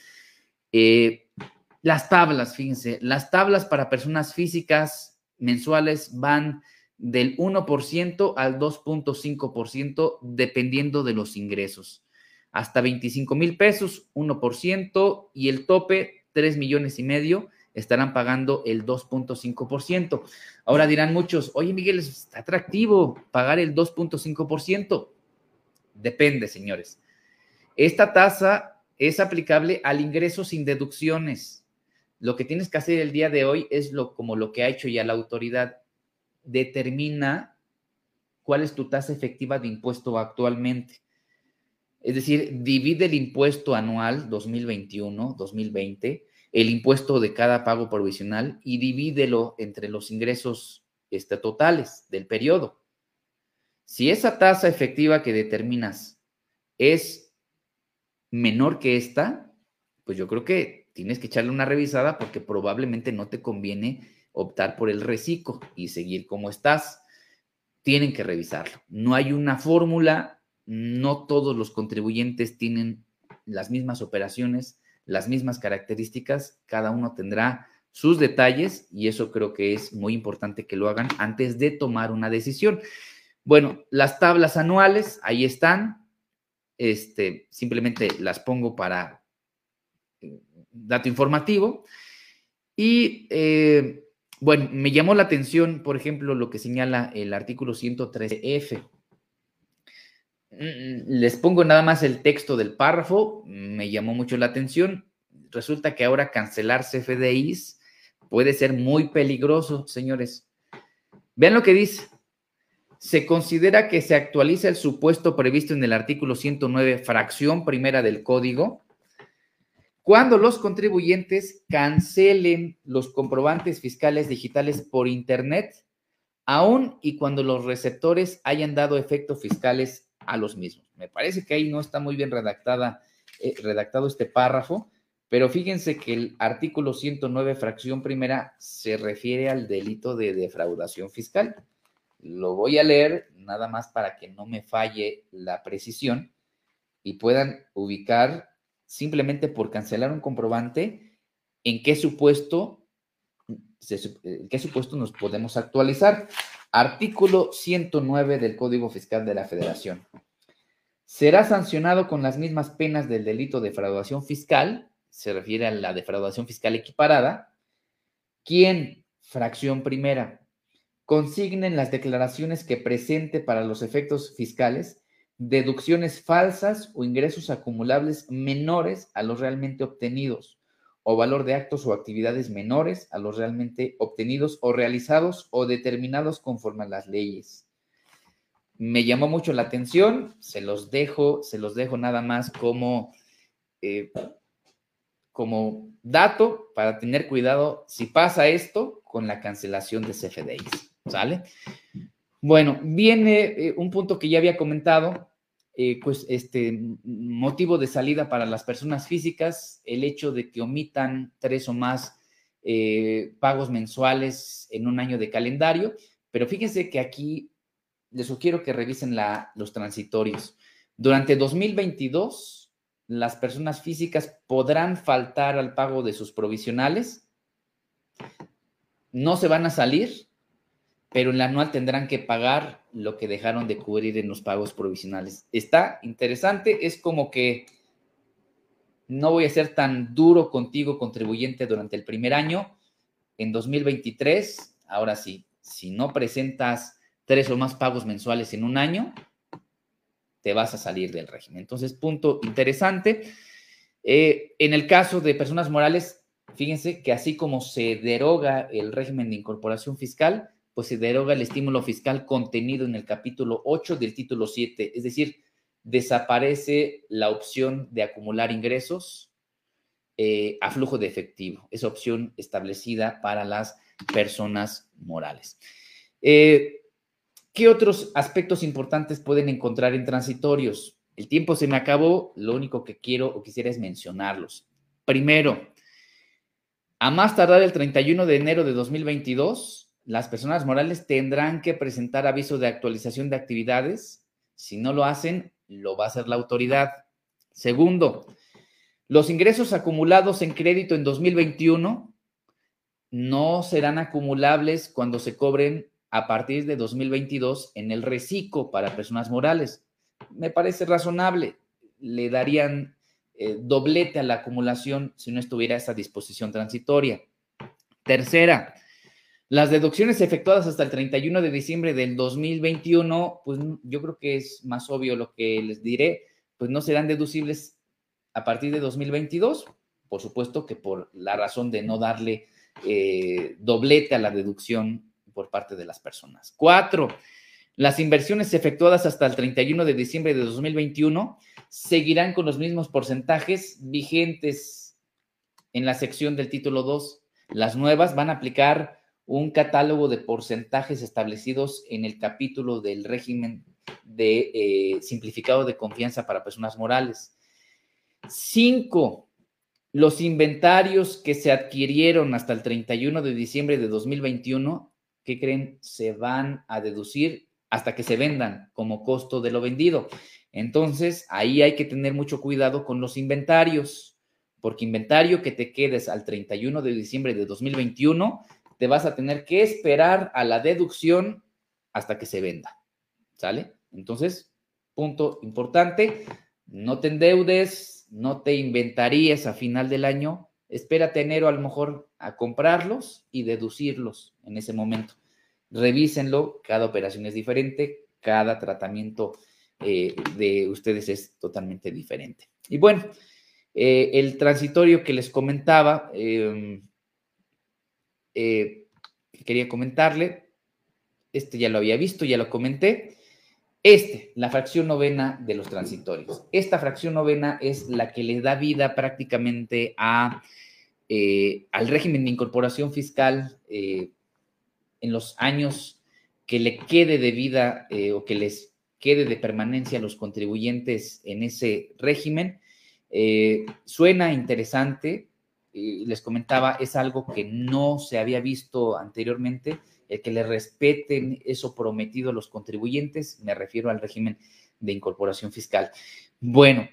las tablas, fíjense, las tablas para personas físicas mensuales van del 1% al 2.5% dependiendo de los ingresos hasta 25 mil pesos, 1%, y el tope, 3 millones y medio, estarán pagando el 2.5%. Ahora dirán muchos, oye Miguel, está atractivo pagar el 2.5%. Depende, señores. Esta tasa es aplicable al ingreso sin deducciones. Lo que tienes que hacer el día de hoy es lo, como lo que ha hecho ya la autoridad. Determina cuál es tu tasa efectiva de impuesto actualmente. Es decir, divide el impuesto anual 2021, 2020, el impuesto de cada pago provisional y divídelo entre los ingresos este, totales del periodo. Si esa tasa efectiva que determinas es menor que esta, pues yo creo que tienes que echarle una revisada porque probablemente no te conviene optar por el reciclo y seguir como estás. Tienen que revisarlo. No hay una fórmula no todos los contribuyentes tienen las mismas operaciones, las mismas características, cada uno tendrá sus detalles y eso creo que es muy importante que lo hagan antes de tomar una decisión. Bueno, las tablas anuales, ahí están. Este, simplemente las pongo para dato informativo. Y eh, bueno, me llamó la atención, por ejemplo, lo que señala el artículo 113F Mm, les pongo nada más el texto del párrafo, me llamó mucho la atención. Resulta que ahora cancelar CFDIs puede ser muy peligroso, señores. Vean lo que dice. Se considera que se actualiza el supuesto previsto en el artículo 109, fracción primera del código, cuando los contribuyentes cancelen los comprobantes fiscales digitales por Internet, aun y cuando los receptores hayan dado efectos fiscales a los mismos. Me parece que ahí no está muy bien redactada, eh, redactado este párrafo, pero fíjense que el artículo 109, fracción primera, se refiere al delito de defraudación fiscal. Lo voy a leer nada más para que no me falle la precisión y puedan ubicar simplemente por cancelar un comprobante en qué supuesto, en qué supuesto nos podemos actualizar. Artículo 109 del Código Fiscal de la Federación. Será sancionado con las mismas penas del delito de defraudación fiscal, se refiere a la defraudación fiscal equiparada, quien, fracción primera, consigne en las declaraciones que presente para los efectos fiscales deducciones falsas o ingresos acumulables menores a los realmente obtenidos o valor de actos o actividades menores a los realmente obtenidos o realizados o determinados conforme a las leyes. me llamó mucho la atención, se los dejo, se los dejo nada más como, eh, como dato para tener cuidado si pasa esto con la cancelación de CFDIs, ¿sale? Bueno, viene eh, un punto que ya había comentado, eh, pues este motivo de salida para las personas físicas, el hecho de que omitan tres o más pagos mensuales en un año de calendario, pero fíjense que aquí les sugiero que revisen los transitorios. Durante 2022, las personas físicas podrán faltar al pago de sus provisionales. No se van a salir, pero en la anual tendrán que pagar lo que dejaron de cubrir en los pagos provisionales. Está interesante, es como que no voy a ser tan duro contigo, contribuyente, durante el primer año. En 2023, ahora sí, si no presentas tres o más pagos mensuales en un año, te vas a salir del régimen. Entonces, punto interesante. Eh, en el caso de personas morales, fíjense que así como se deroga el régimen de incorporación fiscal, pues se deroga el estímulo fiscal contenido en el capítulo 8 del título 7, es decir, desaparece la opción de acumular ingresos eh, a flujo de efectivo, esa opción establecida para las personas morales. Eh, ¿Qué otros aspectos importantes pueden encontrar en transitorios? El tiempo se me acabó, lo único que quiero o quisiera es mencionarlos. Primero, a más tardar el 31 de enero de 2022, las personas morales tendrán que presentar aviso de actualización de actividades. Si no lo hacen, lo va a hacer la autoridad. Segundo, los ingresos acumulados en crédito en 2021 no serán acumulables cuando se cobren a partir de 2022 en el reciclo para personas morales. Me parece razonable. Le darían eh, doblete a la acumulación si no estuviera esa disposición transitoria. Tercera, las deducciones efectuadas hasta el 31 de diciembre del 2021, pues yo creo que es más obvio lo que les diré, pues no serán deducibles a partir de 2022, por supuesto que por la razón de no darle eh, doblete a la deducción por parte de las personas. Cuatro, las inversiones efectuadas hasta el 31 de diciembre de 2021 seguirán con los mismos porcentajes vigentes en la sección del título 2. Las nuevas van a aplicar un catálogo de porcentajes establecidos en el capítulo del régimen de eh, simplificado de confianza para personas morales. Cinco, los inventarios que se adquirieron hasta el 31 de diciembre de 2021 ¿qué creen? Se van a deducir hasta que se vendan como costo de lo vendido. Entonces, ahí hay que tener mucho cuidado con los inventarios, porque inventario que te quedes al 31 de diciembre de 2021, te vas a tener que esperar a la deducción hasta que se venda. ¿Sale? Entonces, punto importante, no te endeudes, no te inventarías a final del año espérate enero a lo mejor a comprarlos y deducirlos en ese momento. Revísenlo, cada operación es diferente, cada tratamiento eh, de ustedes es totalmente diferente. Y bueno, eh, el transitorio que les comentaba, em, eh, quería comentarle, este ya lo había visto, ya lo comenté. Este, la fracción novena de los transitorios. Esta fracción novena es la que le da vida prácticamente a eh, al régimen de incorporación fiscal eh, en los años que le quede de vida o que les quede de permanencia a los contribuyentes en ese régimen. suena interesante, les comentaba, es algo que no se había visto anteriormente, el que le respeten eso prometido a los contribuyentes, me refiero al régimen de incorporación fiscal. Bueno,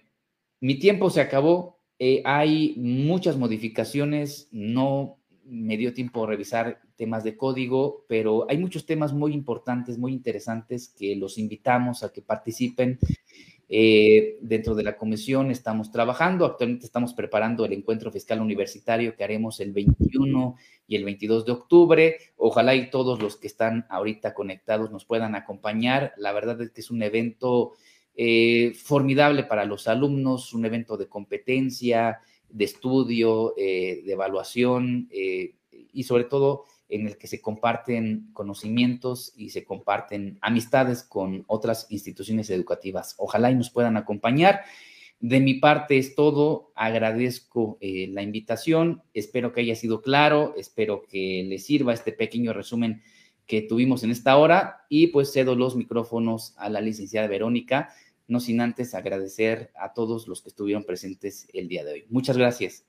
mi tiempo se acabó, eh, hay muchas modificaciones, no me dio tiempo de revisar temas de código, pero hay muchos temas muy importantes, muy interesantes que los invitamos a que participen. Eh, dentro de la comisión estamos trabajando, actualmente estamos preparando el encuentro fiscal universitario que haremos el 21 y el 22 de octubre. Ojalá y todos los que están ahorita conectados nos puedan acompañar. La verdad es que es un evento eh, formidable para los alumnos, un evento de competencia, de estudio, eh, de evaluación eh, y sobre todo en el que se comparten conocimientos y se comparten amistades con otras instituciones educativas. Ojalá y nos puedan acompañar. De mi parte es todo. Agradezco eh, la invitación. Espero que haya sido claro. Espero que les sirva este pequeño resumen que tuvimos en esta hora. Y pues cedo los micrófonos a la licenciada Verónica, no sin antes agradecer a todos los que estuvieron presentes el día de hoy. Muchas gracias.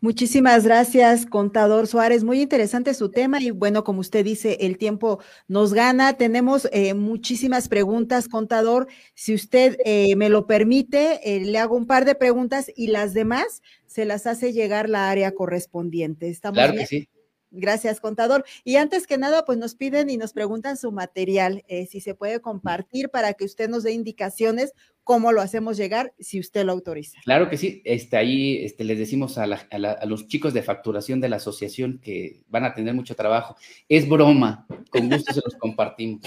Muchísimas gracias, contador Suárez. Muy interesante su tema y bueno, como usted dice, el tiempo nos gana. Tenemos eh, muchísimas preguntas, contador. Si usted eh, me lo permite, eh, le hago un par de preguntas y las demás se las hace llegar la área correspondiente. ¿Estamos claro que sí. Gracias, contador. Y antes que nada, pues nos piden y nos preguntan su material, eh, si se puede compartir para que usted nos dé indicaciones cómo lo hacemos llegar, si usted lo autoriza. Claro que sí. Este, ahí este, les decimos a, a, los chicos de facturación de la asociación que van a tener mucho trabajo. Es broma, con gusto se los compartimos.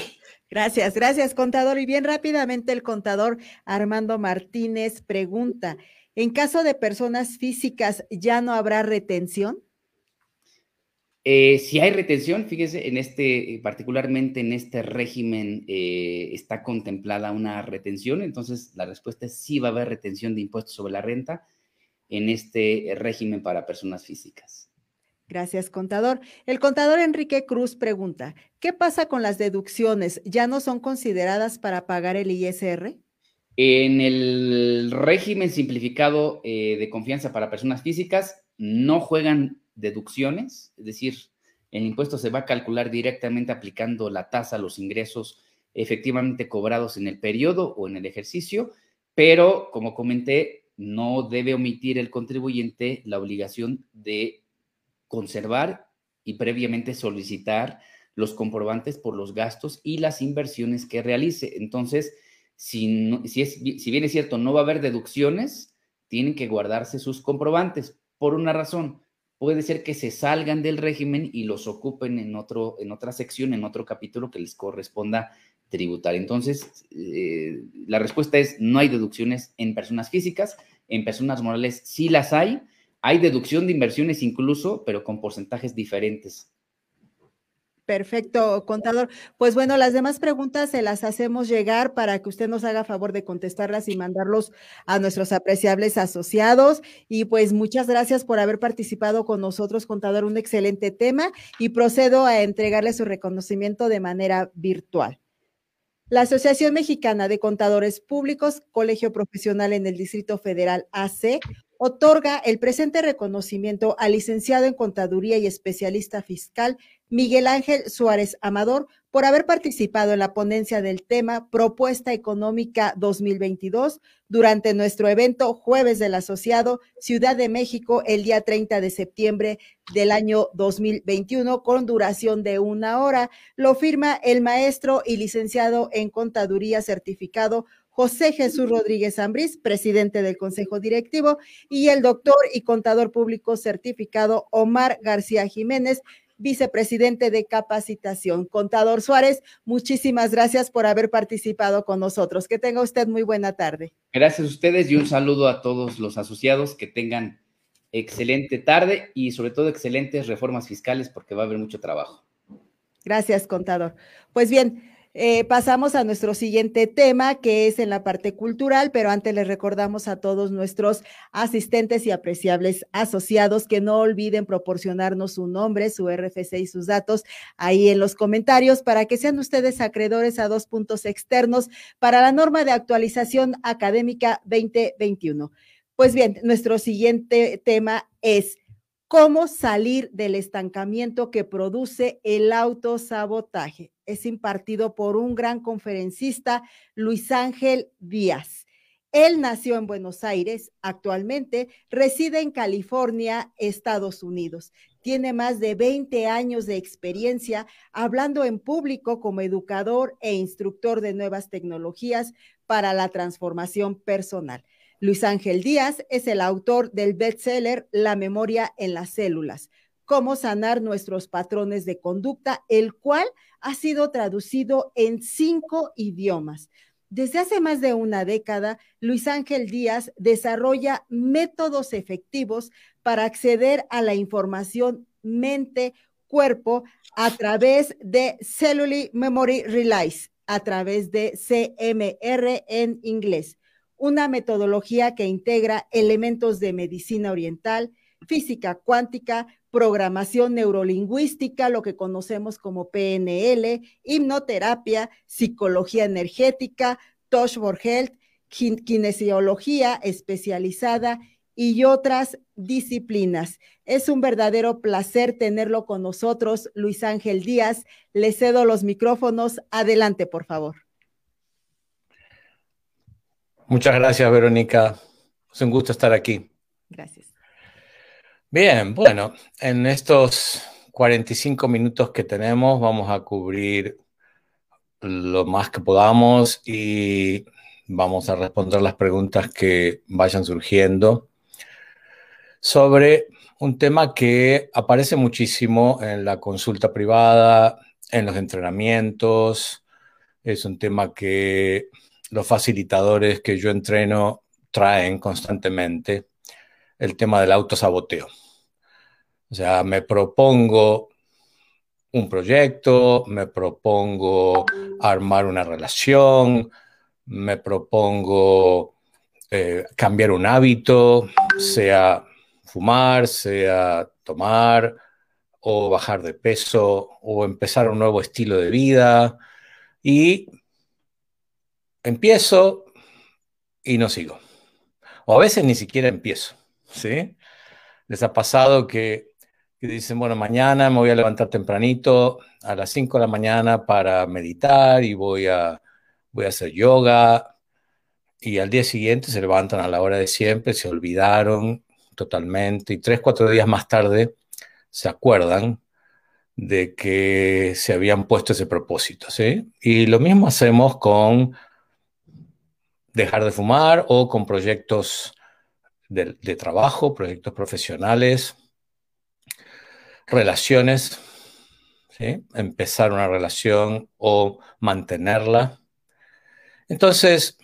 Gracias, gracias, contador. Y bien rápidamente el contador Armando Martínez pregunta, ¿en caso de personas físicas ya no habrá retención? Eh, si hay retención, fíjese, en este, eh, particularmente en este régimen eh, está contemplada una retención, entonces la respuesta es sí va a haber retención de impuestos sobre la renta en este régimen para personas físicas. Gracias, contador. El contador Enrique Cruz pregunta, ¿qué pasa con las deducciones? ¿Ya no son consideradas para pagar el ISR? En el régimen simplificado de confianza para personas físicas, no juegan deducciones, es decir, el impuesto se va a calcular directamente aplicando la tasa a los ingresos efectivamente cobrados en el periodo o en el ejercicio, pero como comenté, no debe omitir el contribuyente la obligación de conservar y previamente solicitar los comprobantes por los gastos y las inversiones que realice. Entonces, si, si, es, si bien es cierto, no va a haber deducciones, tienen que guardarse sus comprobantes por una razón puede ser que se salgan del régimen y los ocupen en, otro, en otra sección, en otro capítulo que les corresponda tributar. Entonces, eh, la respuesta es no hay deducciones en personas físicas, en personas morales sí las hay. Hay deducción de inversiones incluso, pero con porcentajes diferentes. Perfecto, contador. Pues bueno, las demás preguntas se las hacemos llegar para que usted nos haga favor de contestarlas y mandarlos a nuestros apreciables asociados. Y pues muchas gracias por haber participado con nosotros, contador, un excelente tema y procedo a entregarle su reconocimiento de manera virtual. La Asociación Mexicana de Contadores Públicos, Colegio Profesional en el Distrito Federal AC, otorga el presente reconocimiento al licenciado en Contaduría y especialista fiscal Miguel Ángel Suárez Amador por haber participado en la ponencia del tema Propuesta Económica 2022 durante nuestro evento Jueves del Asociado Ciudad de México el día 30 de septiembre del año 2021 con duración de una hora. Lo firma el maestro y licenciado en Contaduría certificado José Jesús Rodríguez Ambrís, presidente del Consejo Directivo, y el doctor y contador público certificado Omar García Jiménez, vicepresidente de capacitación. Contador Suárez, muchísimas gracias por haber participado con nosotros. Que tenga usted muy buena tarde. Gracias a ustedes y un saludo a todos los asociados. Que tengan excelente tarde y sobre todo excelentes reformas fiscales porque va a haber mucho trabajo. Gracias, contador. Pues bien, eh, pasamos a nuestro siguiente tema, que es en la parte cultural, pero antes les recordamos a todos nuestros asistentes y apreciables asociados que no olviden proporcionarnos su nombre, su RFC y sus datos ahí en los comentarios para que sean ustedes acreedores a dos puntos externos para la norma de actualización académica 2021. Pues bien, nuestro siguiente tema es cómo salir del estancamiento que produce el autosabotaje. Es impartido por un gran conferencista, Luis Ángel Díaz. Él nació en Buenos Aires, actualmente reside en California, Estados Unidos. Tiene más de 20 años de experiencia hablando en público como educador e instructor de nuevas tecnologías para la transformación personal. Luis Ángel Díaz es el autor del bestseller La memoria en las células, cómo sanar nuestros patrones de conducta, el cual ha sido traducido en cinco idiomas. Desde hace más de una década, Luis Ángel Díaz desarrolla métodos efectivos para acceder a la información mente, cuerpo a través de Cellular Memory Relays, a través de CMR en inglés, una metodología que integra elementos de medicina oriental, física cuántica, programación neurolingüística, lo que conocemos como PNL, hipnoterapia, psicología energética, Touch for Health, kinesiología especializada y otras disciplinas. Es un verdadero placer tenerlo con nosotros, Luis Ángel Díaz. Le cedo los micrófonos. Adelante, por favor. Muchas gracias, Verónica. Es un gusto estar aquí. Gracias. Bien, bueno, en estos 45 minutos que tenemos vamos a cubrir lo más que podamos y vamos a responder las preguntas que vayan surgiendo sobre un tema que aparece muchísimo en la consulta privada, en los entrenamientos. Es un tema que los facilitadores que yo entreno traen constantemente el tema del autosaboteo. O sea, me propongo un proyecto, me propongo armar una relación, me propongo eh, cambiar un hábito, sea fumar, sea tomar o bajar de peso o empezar un nuevo estilo de vida y empiezo y no sigo. O a veces ni siquiera empiezo, ¿sí? Les ha pasado que, dicen, bueno, mañana me voy a levantar tempranito a las 5 de la mañana para meditar y voy a, voy a hacer yoga. Y al día siguiente se levantan a la hora de siempre, se olvidaron totalmente. Y tres, cuatro días más tarde se acuerdan de que se habían puesto ese propósito, ¿sí? Y lo mismo hacemos con dejar de fumar o con proyectos de, trabajo, proyectos profesionales, relaciones, empezar una relación o mantenerla. Entonces,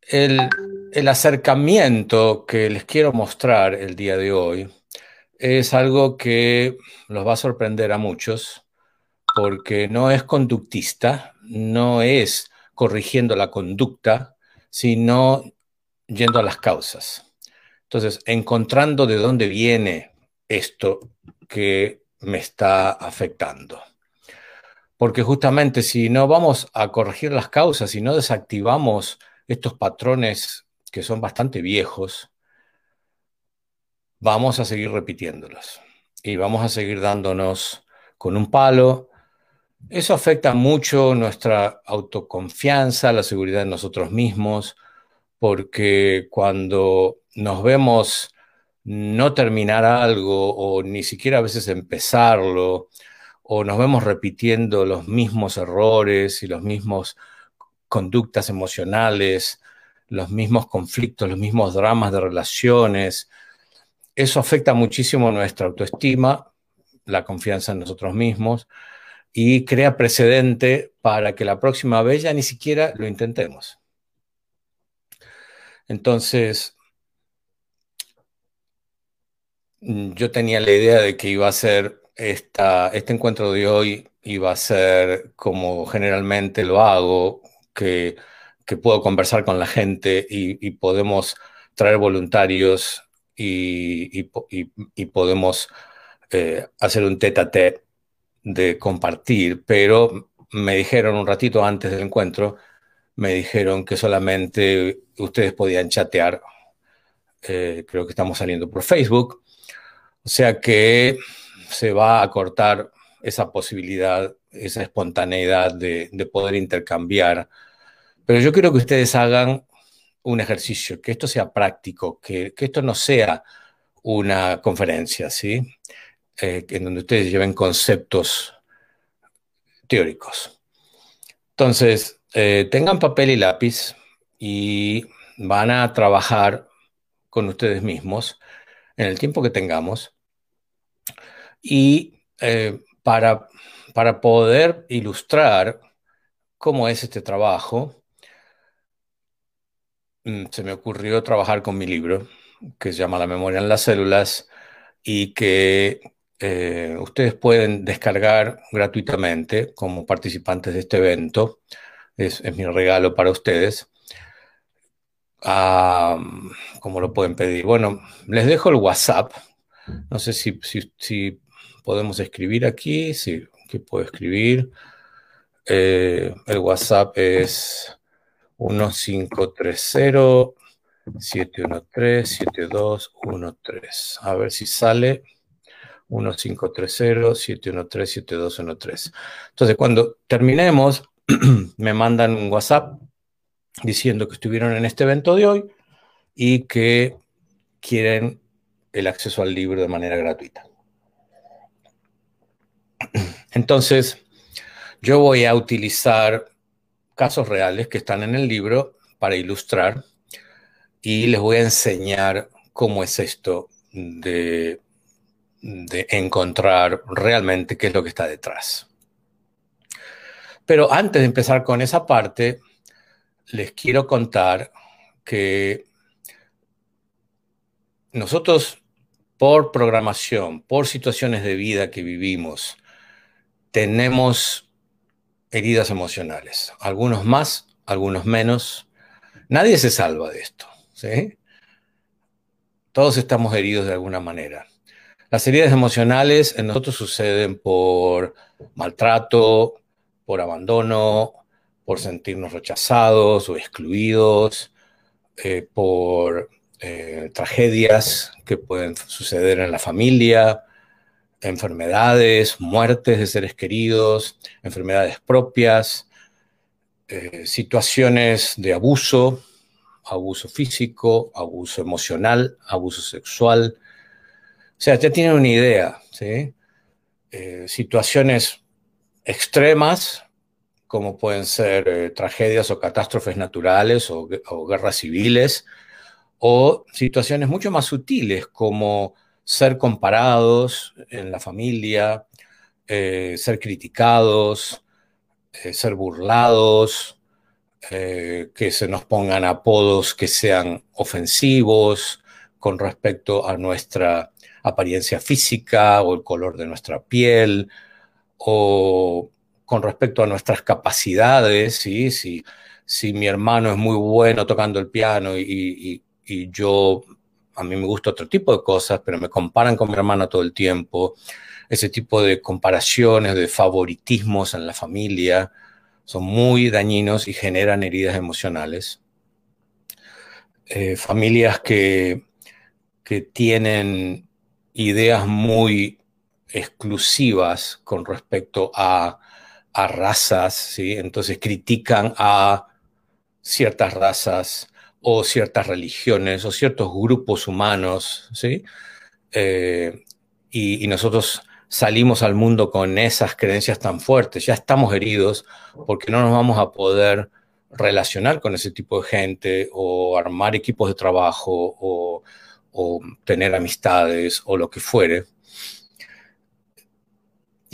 el, el, acercamiento que les quiero mostrar el día de hoy es algo que los va a sorprender a muchos porque no es conductista, no es corrigiendo la conducta, sino yendo a las causas. Entonces, encontrando de dónde viene esto que me está afectando. Porque justamente si no vamos a corregir las causas, si no desactivamos estos patrones que son bastante viejos, vamos a seguir repitiéndolos y vamos a seguir dándonos con un palo. Eso afecta mucho nuestra autoconfianza, la seguridad en nosotros mismos, porque cuando nos vemos no terminar algo o ni siquiera a veces empezarlo, o nos vemos repitiendo los mismos errores y los mismos conductas emocionales, los mismos conflictos, los mismos dramas de relaciones, eso afecta muchísimo nuestra autoestima, la confianza en nosotros mismos y crea precedente para que la próxima vez ya ni siquiera lo intentemos. Entonces, mm, yo tenía la idea de que iba a ser esta, este encuentro de hoy, iba a ser como generalmente lo hago, que, puedo conversar con la gente y, podemos traer voluntarios y, podemos eh, hacer un tete a tete de compartir, pero me dijeron un ratito antes del encuentro me dijeron que solamente ustedes podían chatear. Eh, creo que estamos saliendo por Facebook. O sea que se va a cortar esa posibilidad, esa espontaneidad de, poder intercambiar. Pero yo quiero que ustedes hagan un ejercicio, que esto sea práctico, que, esto no sea una conferencia, ¿sí? Eh, en donde ustedes lleven conceptos teóricos. Entonces, eh, tengan papel y lápiz y van a trabajar con ustedes mismos en el tiempo que tengamos. Y eh, para, para poder ilustrar cómo es este trabajo, mm, se me ocurrió trabajar con mi libro, que se llama La memoria en las células, y que eh, ustedes pueden descargar gratuitamente como participantes de este evento. Es, mi regalo para ustedes. Ah, ¿Cómo lo pueden pedir? Bueno, les dejo el WhatsApp. No sé si, si, podemos escribir aquí. Sí, que puedo escribir. Eh, el WhatsApp es 1530 713 7213. A ver si sale. 1530-713-7213. Entonces, cuando terminemos, me mandan un WhatsApp diciendo que estuvieron en este evento de hoy y que quieren el acceso al libro de manera gratuita. Entonces, yo voy a utilizar casos reales que están en el libro para ilustrar y les voy a enseñar cómo es esto de de encontrar realmente qué es lo que está detrás. Pero antes de empezar con esa parte, les quiero contar que nosotros, por programación, por situaciones de vida que vivimos, tenemos heridas emocionales, algunos más, algunos menos. Nadie se salva de esto, ¿sí? Todos estamos heridos de alguna manera. Las heridas emocionales en nosotros suceden por maltrato, por abandono, por sentirnos rechazados o excluidos, eh, por eh, tragedias que pueden suceder en la familia, enfermedades, muertes de seres queridos, enfermedades propias, eh, situaciones de abuso, abuso físico, abuso emocional, abuso sexual, o sea, ya tienen una idea, ¿sí? Situaciones extremas, como pueden ser eh, tragedias o catástrofes naturales o, guerras civiles, o situaciones mucho más sutiles, como ser comparados en la familia, eh, ser criticados, ser burlados, que se nos pongan apodos que sean ofensivos con respecto a nuestra apariencia física o el color de nuestra piel o con respecto a nuestras capacidades, ¿sí? si, si mi hermano es muy bueno tocando el piano y, yo, a mí me gusta otro tipo de cosas, pero me comparan con mi hermano todo el tiempo, ese tipo de comparaciones, de favoritismos en la familia, son muy dañinos y generan heridas emocionales. Eh, familias que, que tienen ideas muy exclusivas con respecto a, razas, ¿sí? Entonces critican a ciertas razas o ciertas religiones o ciertos grupos humanos, ¿sí? Eh, y, nosotros salimos al mundo con esas creencias tan fuertes, ya estamos heridos porque no nos vamos a poder relacionar con ese tipo de gente o armar equipos de trabajo o o tener amistades o lo que fuere.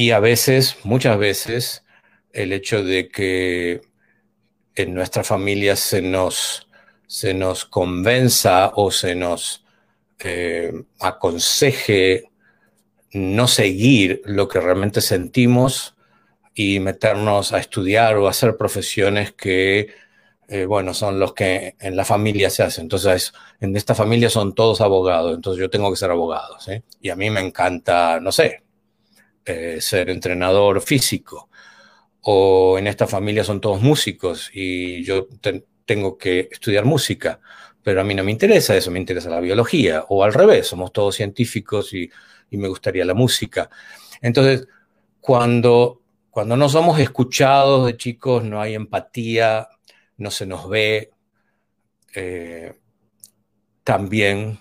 Y a veces, muchas veces, el hecho de que en nuestra familia se nos, se nos convenza o se nos eh, aconseje no seguir lo que realmente sentimos y meternos a estudiar o hacer profesiones que eh, bueno, son los que en la familia se hacen. Entonces, en esta familia son todos abogados, entonces yo tengo que ser abogado, ¿sí? Y a mí me encanta, no sé, eh, ser entrenador físico. O en esta familia son todos músicos y yo tengo que estudiar música, pero a mí no me interesa eso, me interesa la biología. O al revés, somos todos científicos y, y me gustaría la música. Entonces, cuando, cuando no somos escuchados de chicos, no hay empatía, no se nos ve, eh, también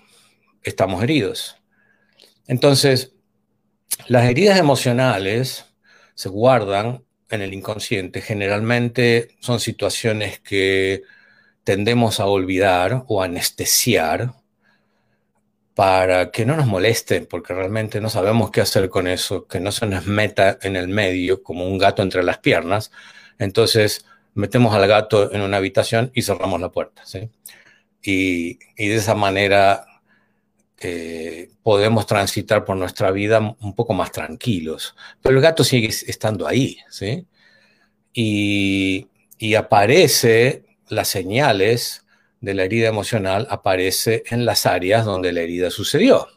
estamos heridos. Entonces, las heridas emocionales se guardan en el inconsciente. Generalmente son situaciones que tendemos a olvidar o anestesiar para que no nos molesten, porque realmente no sabemos qué hacer con eso, que no se nos meta en el medio como un gato entre las piernas. Entonces, metemos al gato en una habitación y cerramos la puerta. ¿sí? Y, de esa manera eh, podemos transitar por nuestra vida un poco más tranquilos. Pero el gato sigue estando ahí, ¿sí? Y, y aparece las señales de la herida emocional, aparece en las áreas donde la herida sucedió.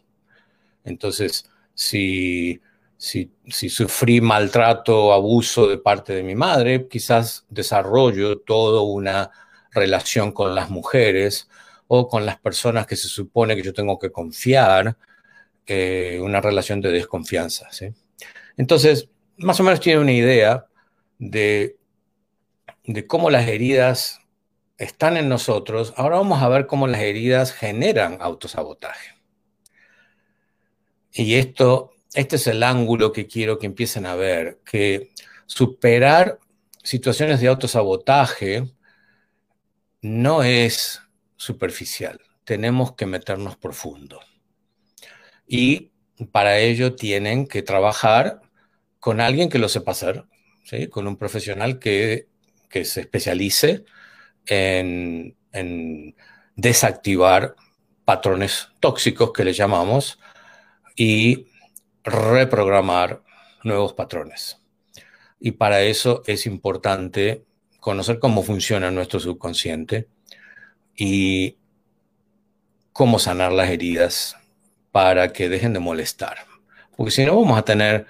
Entonces, si, si, si sufrí maltrato o abuso de parte de mi madre, quizás desarrollo toda una relación con las mujeres o con las personas que se supone que yo tengo que confiar, una relación de desconfianza. Entonces, más o menos tiene una idea de, de cómo las heridas están en nosotros. Ahora vamos a ver cómo las heridas generan autosabotaje. Y esto, este es el ángulo que quiero que empiecen a ver, que superar situaciones de autosabotaje no es superficial, tenemos que meternos profundo. Y para ello tienen que trabajar con alguien que lo sepa hacer, ¿sí? con un profesional que, que se especialice en, en, desactivar patrones tóxicos que le llamamos y reprogramar nuevos patrones. Y para eso es importante conocer cómo funciona nuestro subconsciente y cómo sanar las heridas para que dejen de molestar. Porque si no vamos a tener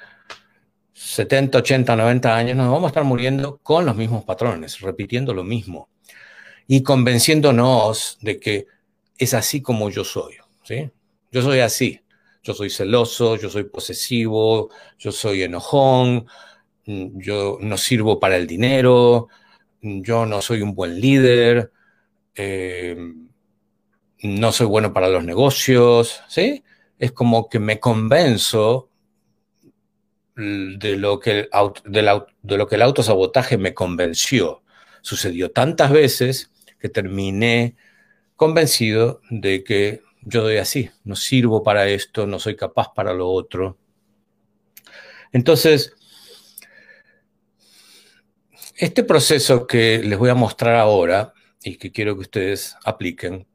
70, 80, 90 años, nos vamos a estar muriendo con los mismos patrones, repitiendo lo mismo y convenciéndonos de que es así como yo soy. ¿sí? Yo soy así. Yo soy celoso, yo soy posesivo, yo soy enojón, yo no sirvo para el dinero, yo no soy un buen líder, eh, no soy bueno para los negocios, ¿sí? Es como que me convenzo de lo que, de lo que el autosabotaje me convenció. Sucedió tantas veces que terminé convencido de que yo doy así, no sirvo para esto, no soy capaz para lo otro. Entonces, este proceso que les voy a mostrar ahora y que quiero que ustedes apliquen,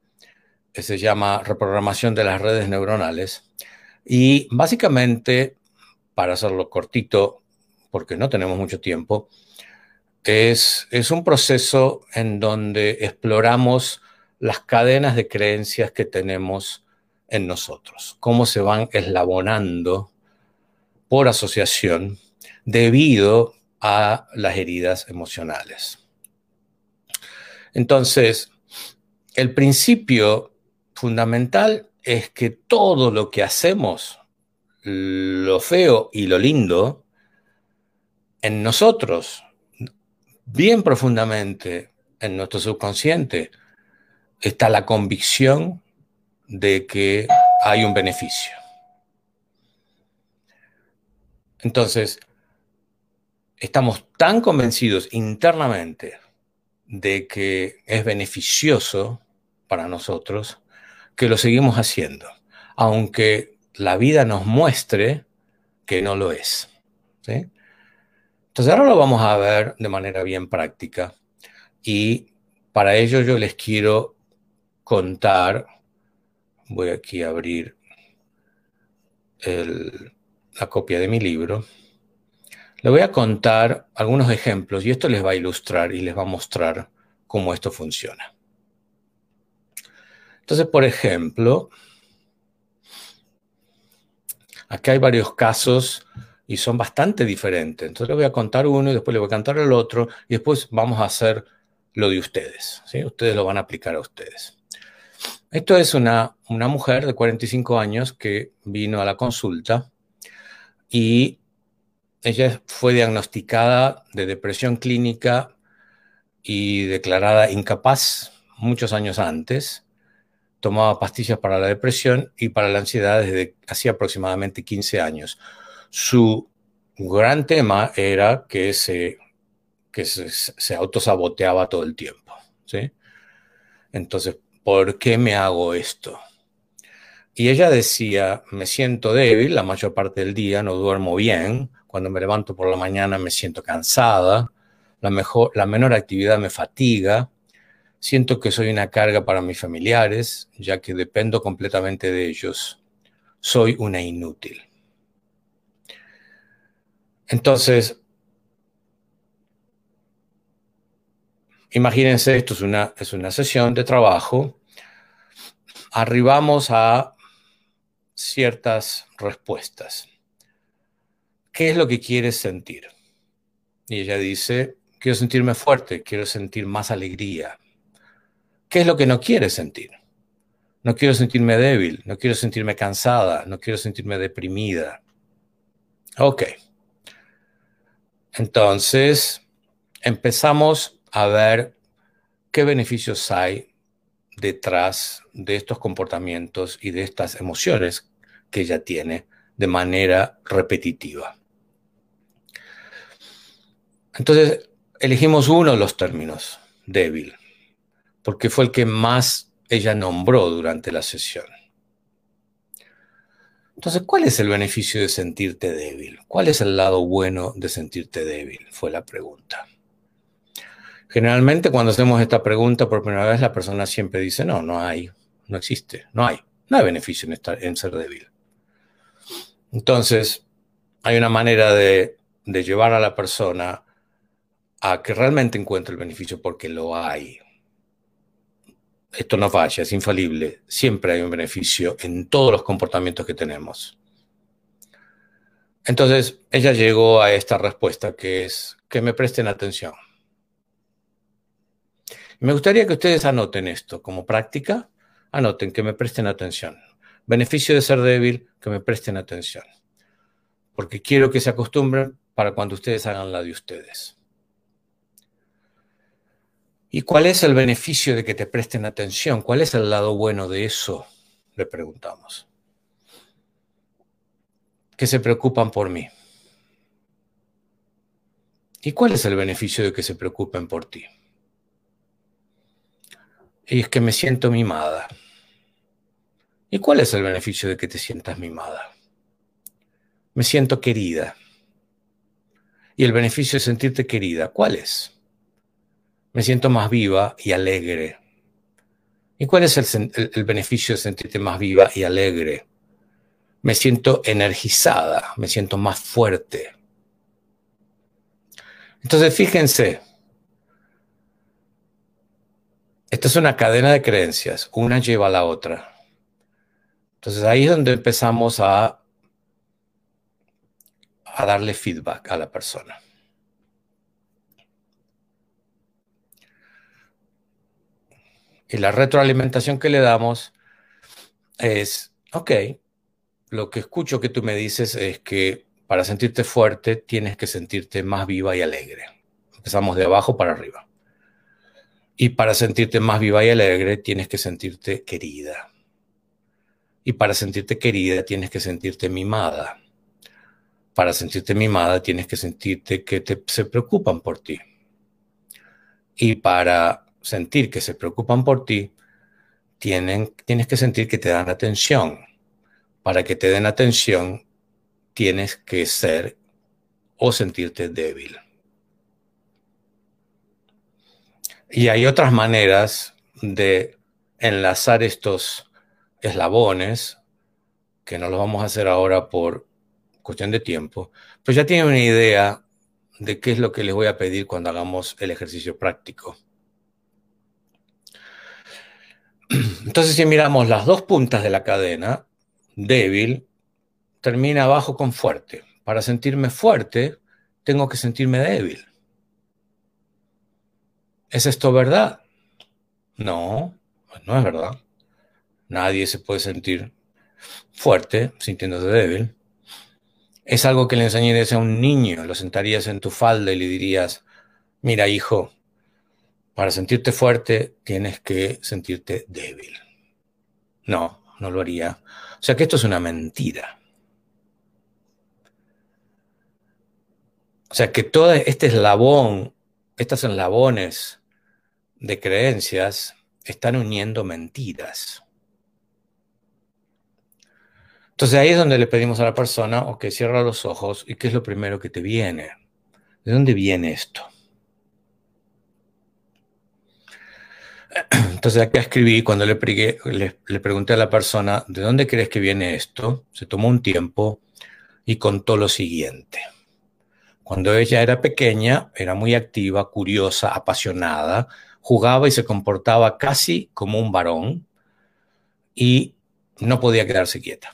que se llama reprogramación de las redes neuronales. Y básicamente, para hacerlo cortito, porque no tenemos mucho tiempo, es un proceso en donde exploramos las cadenas de creencias que tenemos en nosotros, cómo se van eslabonando por asociación debido a las heridas emocionales. Entonces, el principio fundamental es que todo lo que hacemos, lo feo y lo lindo, en nosotros, bien profundamente en nuestro subconsciente, está la convicción de que hay un beneficio. Entonces, estamos tan convencidos internamente de que es beneficioso para nosotros que lo seguimos haciendo, aunque la vida nos muestre que no lo es. Entonces ahora lo vamos a ver de manera bien práctica y para ello yo les quiero contar, voy aquí a abrir la copia de mi libro, le voy a contar algunos ejemplos y esto les va a ilustrar y les va a mostrar cómo esto funciona. Entonces, por ejemplo, aquí hay varios casos y son bastante diferentes. Entonces, les voy a contar uno y después les voy a contar el otro y después vamos a hacer lo de ustedes. Ustedes lo van a aplicar a ustedes. Esto es una, una mujer de 45 años que vino a la consulta y ella fue diagnosticada de depresión clínica y declarada incapaz muchos años antes. Tomaba pastillas para la depresión y para la ansiedad desde hacía aproximadamente 15 años. Su gran tema era que se, que se, autosaboteaba todo el tiempo. ¿sí? Entonces, ¿por qué me hago esto? Y ella decía, me siento débil la mayor parte del día, no duermo bien, cuando me levanto por la mañana me siento cansada, la, mejor, la menor actividad me fatiga, Siento que soy una carga para mis familiares, ya que dependo completamente de ellos. Soy una inútil. Entonces, imagínense, esto es una, es una sesión de trabajo. Arribamos a ciertas respuestas. ¿Qué es lo que quieres sentir? Y ella dice, quiero sentirme fuerte, quiero sentir más alegría. ¿Qué es lo que no quieres sentir? No quiero sentirme débil, no quiero sentirme cansada, no quiero sentirme deprimida. Ok. Entonces, empezamos a ver qué beneficios hay detrás de estos comportamientos y de estas emociones que ella tiene de manera repetitiva. Entonces, elegimos uno de los términos, débil, porque fue el que más ella nombró durante la sesión. Entonces, ¿cuál es el beneficio de sentirte débil? ¿Cuál es el lado bueno de sentirte débil? Fue la pregunta. Generalmente cuando hacemos esta pregunta por primera vez, la persona siempre dice, no, no hay, no existe, no hay, no hay beneficio en, estar, en ser débil. Entonces, hay una manera de, de llevar a la persona a que realmente encuentre el beneficio porque lo hay esto no falla, es infalible. Siempre hay un beneficio en todos los comportamientos que tenemos. Entonces, ella llegó a esta respuesta que es que me presten atención. Me gustaría que ustedes anoten esto como práctica. Anoten que me presten atención. Beneficio de ser débil, que me presten atención. Porque quiero que se acostumbren para cuando ustedes hagan la de ustedes. ¿Y cuál es el beneficio de que te presten atención? ¿Cuál es el lado bueno de eso? Le preguntamos. Que se preocupan por mí. ¿Y cuál es el beneficio de que se preocupen por ti? Y es que me siento mimada. ¿Y cuál es el beneficio de que te sientas mimada? Me siento querida. ¿Y el beneficio de sentirte querida? ¿Cuál es? Me siento más viva y alegre. ¿Y cuál es el, beneficio de sentirte más viva y alegre? Me siento energizada, me siento más fuerte. Entonces, fíjense, esta es una cadena de creencias, una lleva a la otra. Entonces ahí es donde empezamos a, darle feedback a la persona. Y la retroalimentación que le damos es, ok, lo que escucho que tú me dices es que para sentirte fuerte tienes que sentirte más viva y alegre. Empezamos de abajo para arriba. Y para sentirte más viva y alegre tienes que sentirte querida. Y para sentirte querida tienes que sentirte mimada. Para sentirte mimada tienes que sentirte que te, se preocupan por ti. Y para sentir que se preocupan por ti, tienes que sentir que te dan atención. Para que te den atención, tienes que ser o sentirte débil. Y hay otras maneras de enlazar estos eslabones, que no lo vamos a hacer ahora por cuestión de tiempo, pero ya tienen una idea de qué es lo que les voy a pedir cuando hagamos el ejercicio práctico. Entonces, si miramos las dos puntas de la cadena, débil termina abajo con fuerte. Para sentirme fuerte, tengo que sentirme débil. ¿Es esto verdad? No, no es verdad. Nadie se puede sentir fuerte sintiéndose débil. Es algo que le enseñarías a un niño, lo sentarías en tu falda y le dirías, mira hijo, para sentirte fuerte tienes que sentirte débil. No, no lo haría. O sea que esto es una mentira. O sea que todo este eslabón, estos eslabones de creencias están uniendo mentiras. Entonces ahí es donde le pedimos a la persona, ok, cierra los ojos y qué es lo primero que te viene. ¿De dónde viene esto? Entonces acá escribí, cuando le, pregunté a la persona, ¿de dónde crees que viene esto? Se tomó un tiempo y contó lo siguiente. Cuando ella era pequeña, era muy activa, curiosa, apasionada, jugaba y se comportaba casi como un varón y no podía quedarse quieta.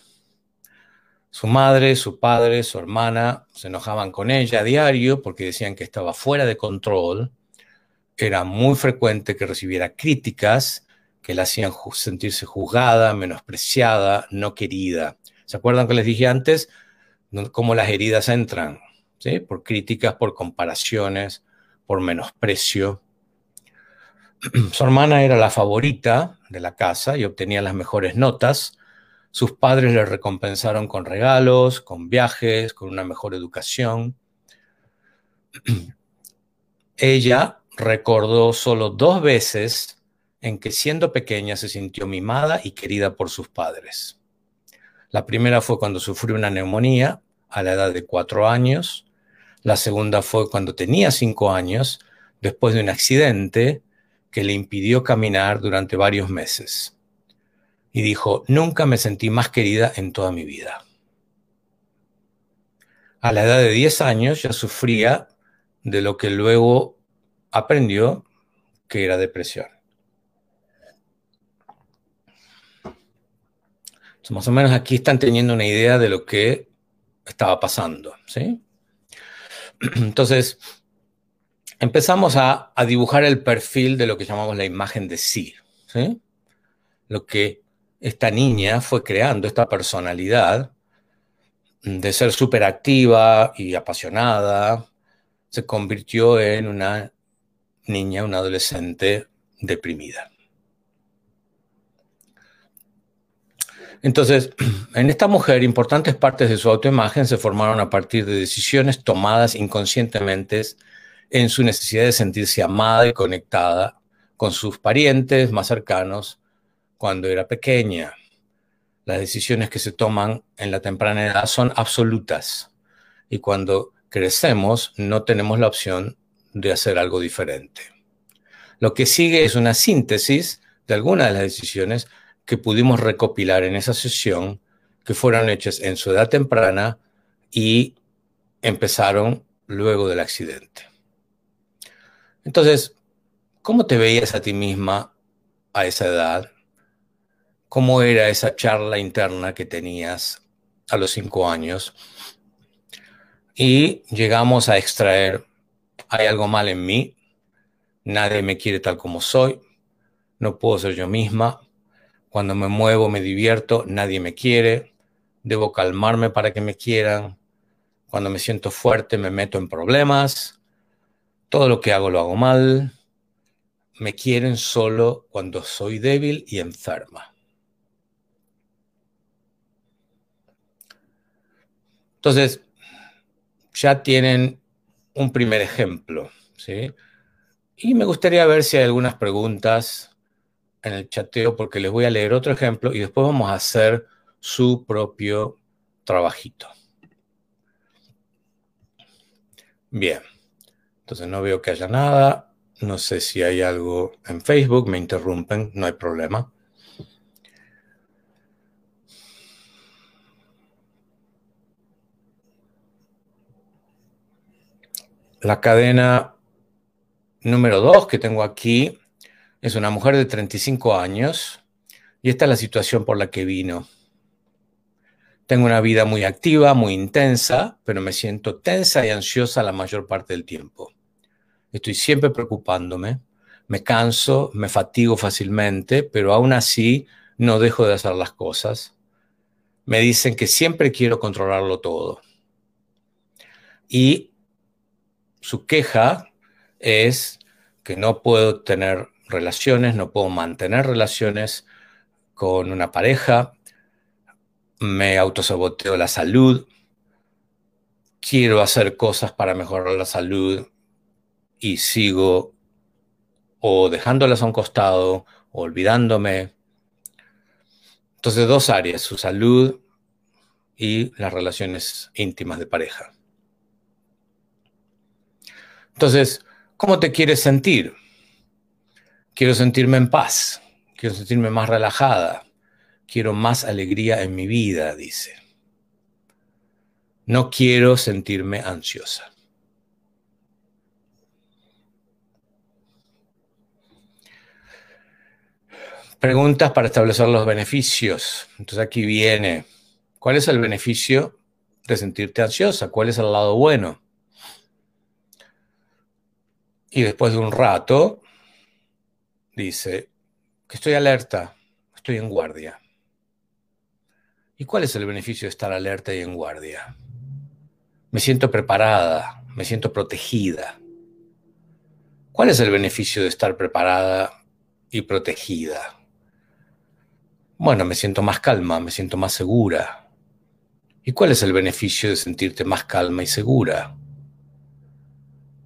Su madre, su padre, su hermana se enojaban con ella a diario porque decían que estaba fuera de control. Era muy frecuente que recibiera críticas que la hacían sentirse juzgada, menospreciada, no querida. ¿Se acuerdan que les dije antes cómo las heridas entran? ¿Sí? Por críticas, por comparaciones, por menosprecio. Su hermana era la favorita de la casa y obtenía las mejores notas, sus padres le recompensaron con regalos, con viajes, con una mejor educación. Ella recordó solo dos veces en que siendo pequeña se sintió mimada y querida por sus padres. La primera fue cuando sufrió una neumonía a la edad de cuatro años. La segunda fue cuando tenía cinco años, después de un accidente que le impidió caminar durante varios meses y dijo, nunca me sentí más querida en toda mi vida. A la edad de 10 años ya sufría de lo que luego aprendió que era depresión. más o menos aquí están teniendo una idea de lo que estaba pasando, ¿sí? Entonces, empezamos a, a, dibujar el perfil de lo que llamamos la imagen de sí, ¿sí? Lo que esta niña fue creando esta personalidad de ser súper activa y apasionada, se convirtió en una niña, una adolescente deprimida. Entonces, en esta mujer, importantes partes de su autoimagen se formaron a partir de decisiones tomadas inconscientemente en su necesidad de sentirse amada y conectada con sus parientes más cercanos cuando era pequeña. Las decisiones que se toman en la temprana edad son absolutas y cuando crecemos no tenemos la opción de hacer algo diferente. Lo que sigue es una síntesis de algunas de las decisiones que pudimos recopilar en esa sesión que fueron hechas en su edad temprana y empezaron luego del accidente. Entonces, ¿cómo te veías a ti misma a esa edad? cómo era esa charla interna que tenías a los cinco años. Y llegamos a extraer, hay algo mal en mí, nadie me quiere tal como soy, no puedo ser yo misma, cuando me muevo me divierto, nadie me quiere, debo calmarme para que me quieran, cuando me siento fuerte me meto en problemas, todo lo que hago lo hago mal, me quieren solo cuando soy débil y enferma. Entonces, ya tienen un primer ejemplo, ¿sí? Y me gustaría ver si hay algunas preguntas en el chateo, porque les voy a leer otro ejemplo y después vamos a hacer su propio trabajito. Bien, entonces no veo que haya nada. No sé si hay algo en Facebook, me interrumpen, no hay problema. La cadena número dos que tengo aquí es una mujer de 35 años y esta es la situación por la que vino. Tengo una vida muy activa, muy intensa, pero me siento tensa y ansiosa la mayor parte del tiempo. Estoy siempre preocupándome, me canso, me fatigo fácilmente, pero aún así no dejo de hacer las cosas. Me dicen que siempre quiero controlarlo todo. Y su queja es que no puedo tener relaciones, no puedo mantener relaciones con una pareja, me autosaboteo la salud, quiero hacer cosas para mejorar la salud y sigo o dejándolas a un costado olvidándome. Entonces, dos áreas, su salud y las relaciones íntimas de pareja. Entonces, ¿cómo te quieres sentir? Quiero sentirme en paz, quiero sentirme más relajada, quiero más alegría en mi vida, dice. No quiero sentirme ansiosa. Preguntas para establecer los beneficios. Entonces aquí viene, ¿cuál es el beneficio de sentirte ansiosa? ¿Cuál es el lado bueno? Y después de un rato, dice que estoy alerta, estoy en guardia. ¿Y cuál es el beneficio de estar alerta y en guardia? Me siento preparada, me siento protegida. ¿Cuál es el beneficio de estar preparada y protegida? Bueno, me siento más calma, me siento más segura. ¿Y cuál es el beneficio de sentirte más calma y segura?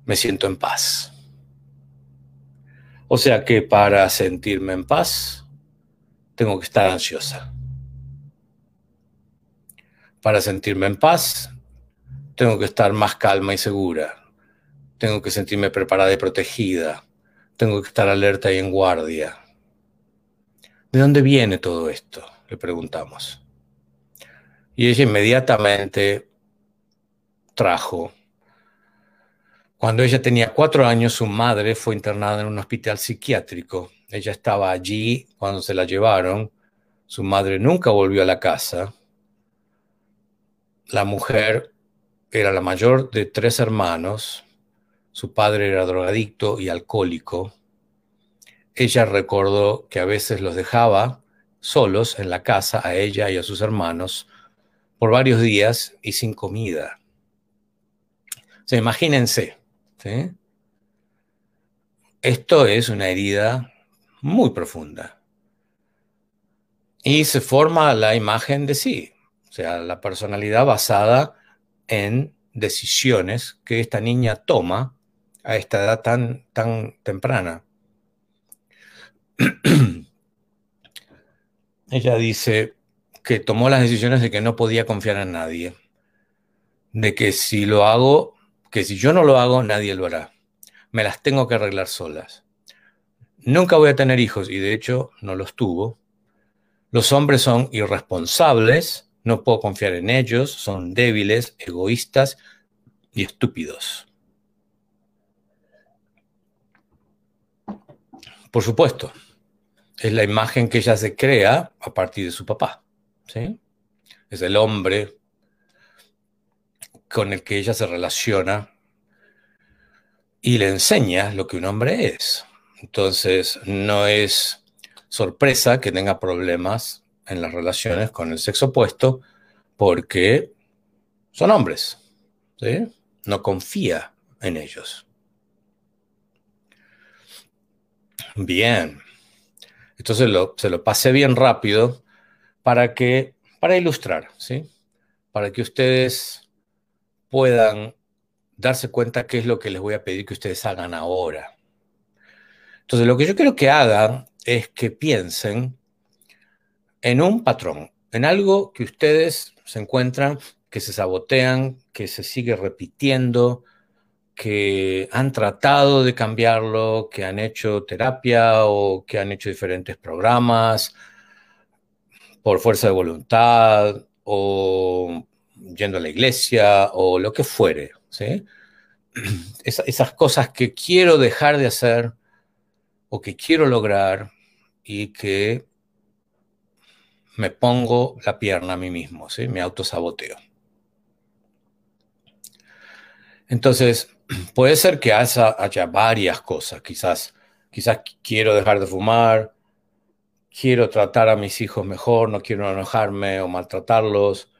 Me siento en paz. O sea que para sentirme en paz, tengo que estar ansiosa. Para sentirme en paz, tengo que estar más calma y segura. Tengo que sentirme preparada y protegida. Tengo que estar alerta y en guardia. ¿De dónde viene todo esto? Le preguntamos. Y ella inmediatamente trajo. Cuando ella tenía cuatro años, su madre fue internada en un hospital psiquiátrico. Ella estaba allí cuando se la llevaron. Su madre nunca volvió a la casa. La mujer era la mayor de tres hermanos. Su padre era drogadicto y alcohólico ella recordó que a veces los dejaba solos en la casa a ella y a sus hermanos por varios días y sin comida. O imagínense, esto es una herida muy profunda. Y se forma la imagen de sí, o sea, la personalidad basada en decisiones que esta niña toma a esta edad tan, tan temprana. Ella dice que tomó las decisiones de que no podía confiar en nadie, de que si lo hago, que si yo no lo hago, nadie lo hará. Me las tengo que arreglar solas. Nunca voy a tener hijos y de hecho no los tuvo. Los hombres son irresponsables, no puedo confiar en ellos, son débiles, egoístas y estúpidos. Por supuesto, es la imagen que ella se crea a partir de su papá. ¿sí? Es el hombre con el que ella se relaciona y le enseña lo que un hombre es. Entonces, no es sorpresa que tenga problemas en las relaciones con el sexo opuesto porque son hombres. No confía en ellos. Bien. Entonces se lo pasé bien rápido para que, para ilustrar, ¿sí? Para que ustedes puedan darse cuenta qué es lo que les voy a pedir que ustedes hagan ahora. Entonces, lo que yo quiero que hagan es que piensen en un patrón, en algo que ustedes se encuentran, que se sabotean, que se sigue repitiendo, que han tratado de cambiarlo, que han hecho terapia o que han hecho diferentes programas por fuerza de voluntad o yendo a la iglesia o lo que fuere. ¿sí? esas cosas que quiero dejar de hacer o que quiero lograr y que me pongo la pierna a mí mismo, ¿sí? me autosaboteo. Entonces, puede ser que haya, varias cosas. Quizás, quizás quiero dejar de fumar, quiero tratar a mis hijos mejor, no quiero enojarme o maltratarlos.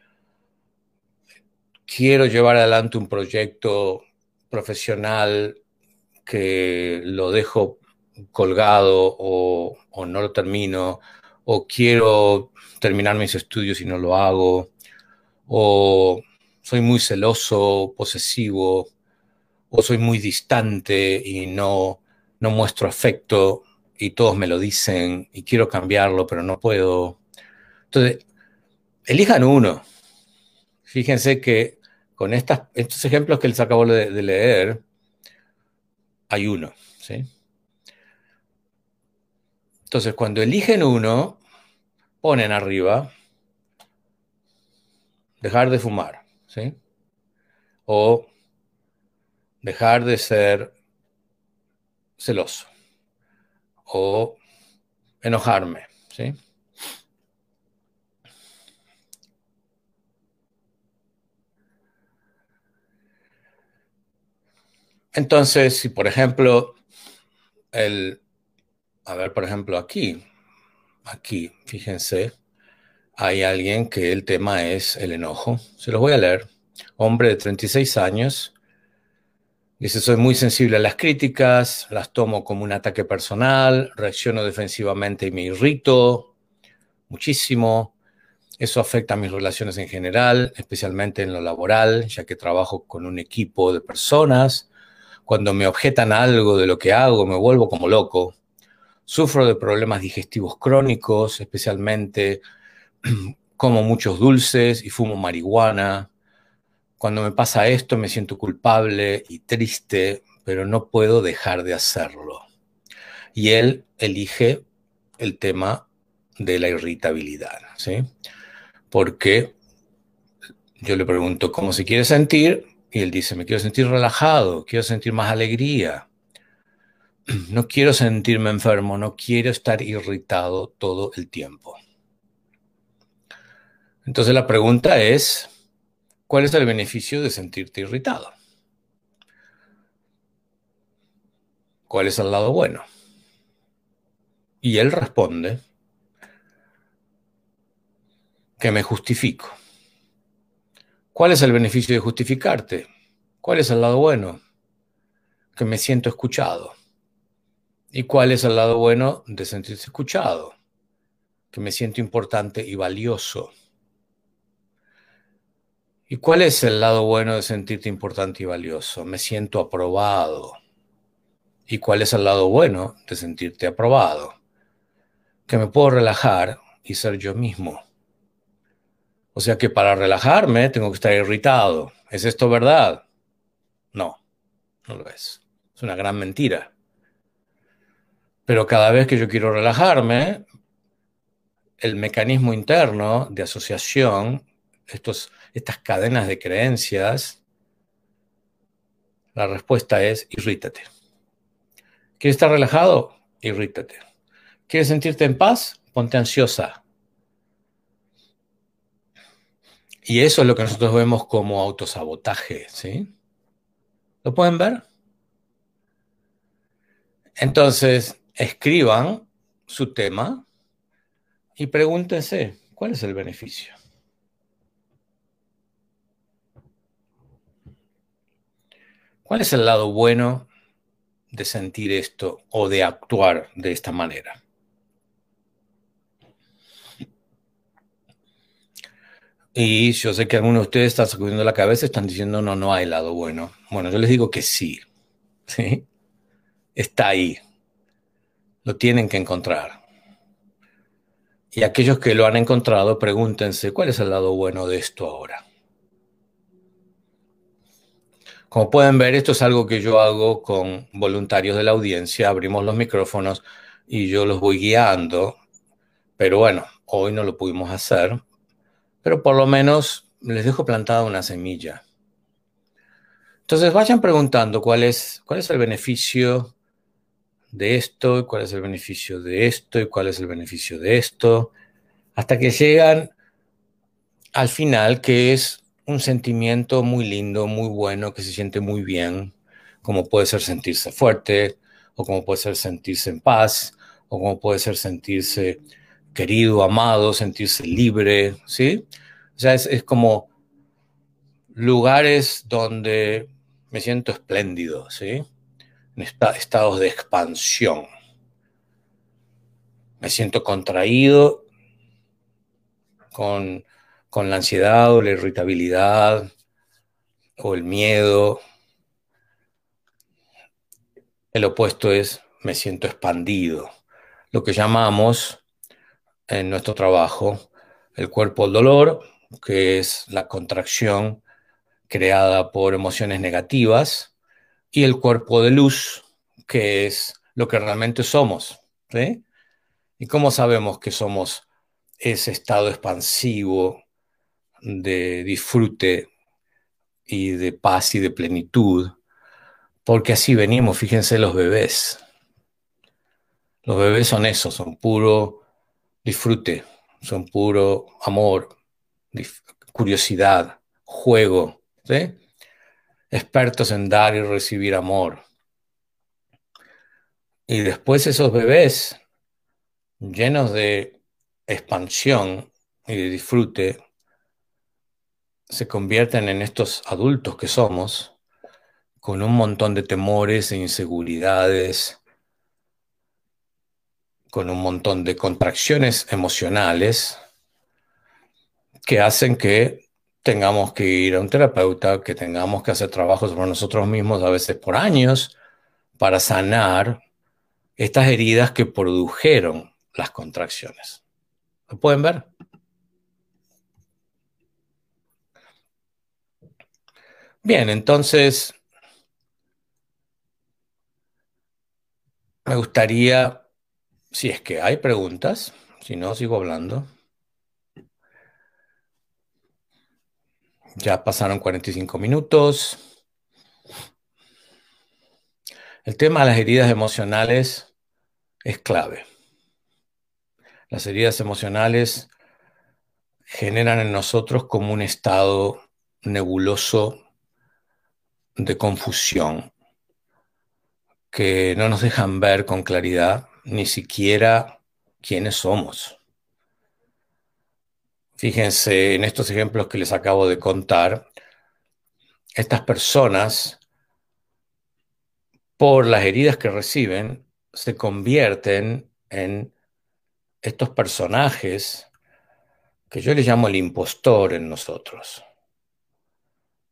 Quiero llevar adelante un proyecto profesional que lo dejo colgado o, no lo termino, o quiero terminar mis estudios y no lo hago, o soy muy celoso, posesivo, o soy muy distante y no, no muestro afecto y todos me lo dicen y quiero cambiarlo, pero no puedo. Entonces, elijan uno. Fíjense que con estos ejemplos que les acabo de, leer, hay uno. ¿sí? Entonces, cuando eligen uno, ponen arriba dejar de fumar, ¿sí? O dejar de ser celoso o enojarme, ¿sí? Entonces, si por ejemplo, el, a ver, por ejemplo, aquí, aquí, fíjense, hay alguien que el tema es el enojo. Se los voy a leer. Hombre de 36 años. Dice, soy muy sensible a las críticas, las tomo como un ataque personal, reacciono defensivamente y me irrito muchísimo. Eso afecta a mis relaciones en general, especialmente en lo laboral, ya que trabajo con un equipo de personas cuando me objetan algo de lo que hago, me vuelvo como loco. Sufro de problemas digestivos crónicos, especialmente como muchos dulces y fumo marihuana. Cuando me pasa esto me siento culpable y triste, pero no puedo dejar de hacerlo. Y él elige el tema de la irritabilidad, ¿sí? Porque yo le pregunto cómo se quiere sentir y él dice, me quiero sentir relajado, quiero sentir más alegría, no quiero sentirme enfermo, no quiero estar irritado todo el tiempo. Entonces la pregunta es, ¿cuál es el beneficio de sentirte irritado? ¿Cuál es el lado bueno? Y él responde que me justifico. ¿Cuál es el beneficio de justificarte? ¿Cuál es el lado bueno? Que me siento escuchado. ¿Y cuál es el lado bueno de sentirse escuchado? Que me siento importante y valioso. ¿Y cuál es el lado bueno de sentirte importante y valioso? Me siento aprobado. ¿Y cuál es el lado bueno de sentirte aprobado? Que me puedo relajar y ser yo mismo. O sea que para relajarme tengo que estar irritado. ¿Es esto verdad? No, no lo es. Es una gran mentira. Pero cada vez que yo quiero relajarme, el mecanismo interno de asociación, estos, estas cadenas de creencias, la respuesta es irrítate. ¿Quieres estar relajado? Irrítate. ¿Quieres sentirte en paz? Ponte ansiosa. Y eso es lo que nosotros vemos como autosabotaje, ¿sí? ¿Lo pueden ver? Entonces, escriban su tema y pregúntense, ¿cuál es el beneficio? ¿Cuál es el lado bueno de sentir esto o de actuar de esta manera? Y yo sé que algunos de ustedes están sacudiendo la cabeza están diciendo, no, no hay lado bueno. Bueno, yo les digo que sí. ¿sí? Está ahí. Lo tienen que encontrar. Y aquellos que lo han encontrado, pregúntense, ¿cuál es el lado bueno de esto ahora? Como pueden ver, esto es algo que yo hago con voluntarios de la audiencia. Abrimos los micrófonos y yo los voy guiando. Pero bueno, hoy no lo pudimos hacer pero por lo menos les dejo plantada una semilla. Entonces vayan preguntando cuál es, cuál es el beneficio de esto, y cuál es el beneficio de esto, y cuál es el beneficio de esto, hasta que llegan al final, que es un sentimiento muy lindo, muy bueno, que se siente muy bien, como puede ser sentirse fuerte, o como puede ser sentirse en paz, o como puede ser sentirse querido, amado, sentirse libre, ¿sí? O sea, es, como lugares donde me siento espléndido, ¿sí? En estados de expansión. Me siento contraído con, con la ansiedad o la irritabilidad o el miedo. El opuesto es me siento expandido, lo que llamamos en nuestro trabajo el cuerpo del dolor, que es la contracción creada por emociones negativas, y el cuerpo de luz, que es lo que realmente somos. ¿Y cómo sabemos que somos ese estado expansivo de disfrute y de paz y de plenitud? Porque así venimos, fíjense los bebés. Los bebés son eso, son puro disfrute, son puro amor, curiosidad, juego, expertos en dar y recibir amor. Y después esos bebés llenos de expansión y de disfrute se convierten en estos adultos que somos, con un montón de temores e inseguridades, con un montón de contracciones emocionales que hacen que tengamos que ir a un terapeuta, que tengamos que hacer trabajos sobre nosotros mismos a veces por años para sanar estas heridas que produjeron las contracciones. ¿Lo pueden ver? Bien, entonces me gustaría si es que hay preguntas, si no, sigo hablando. Ya pasaron 45 minutos. El tema de las heridas emocionales es clave. Las heridas emocionales generan en nosotros como un estado nebuloso de confusión que no nos dejan ver con claridad ni siquiera quiénes somos. Fíjense en estos ejemplos que les acabo de contar, estas personas, por las heridas que reciben, se convierten en estos personajes que yo les llamo el impostor en nosotros.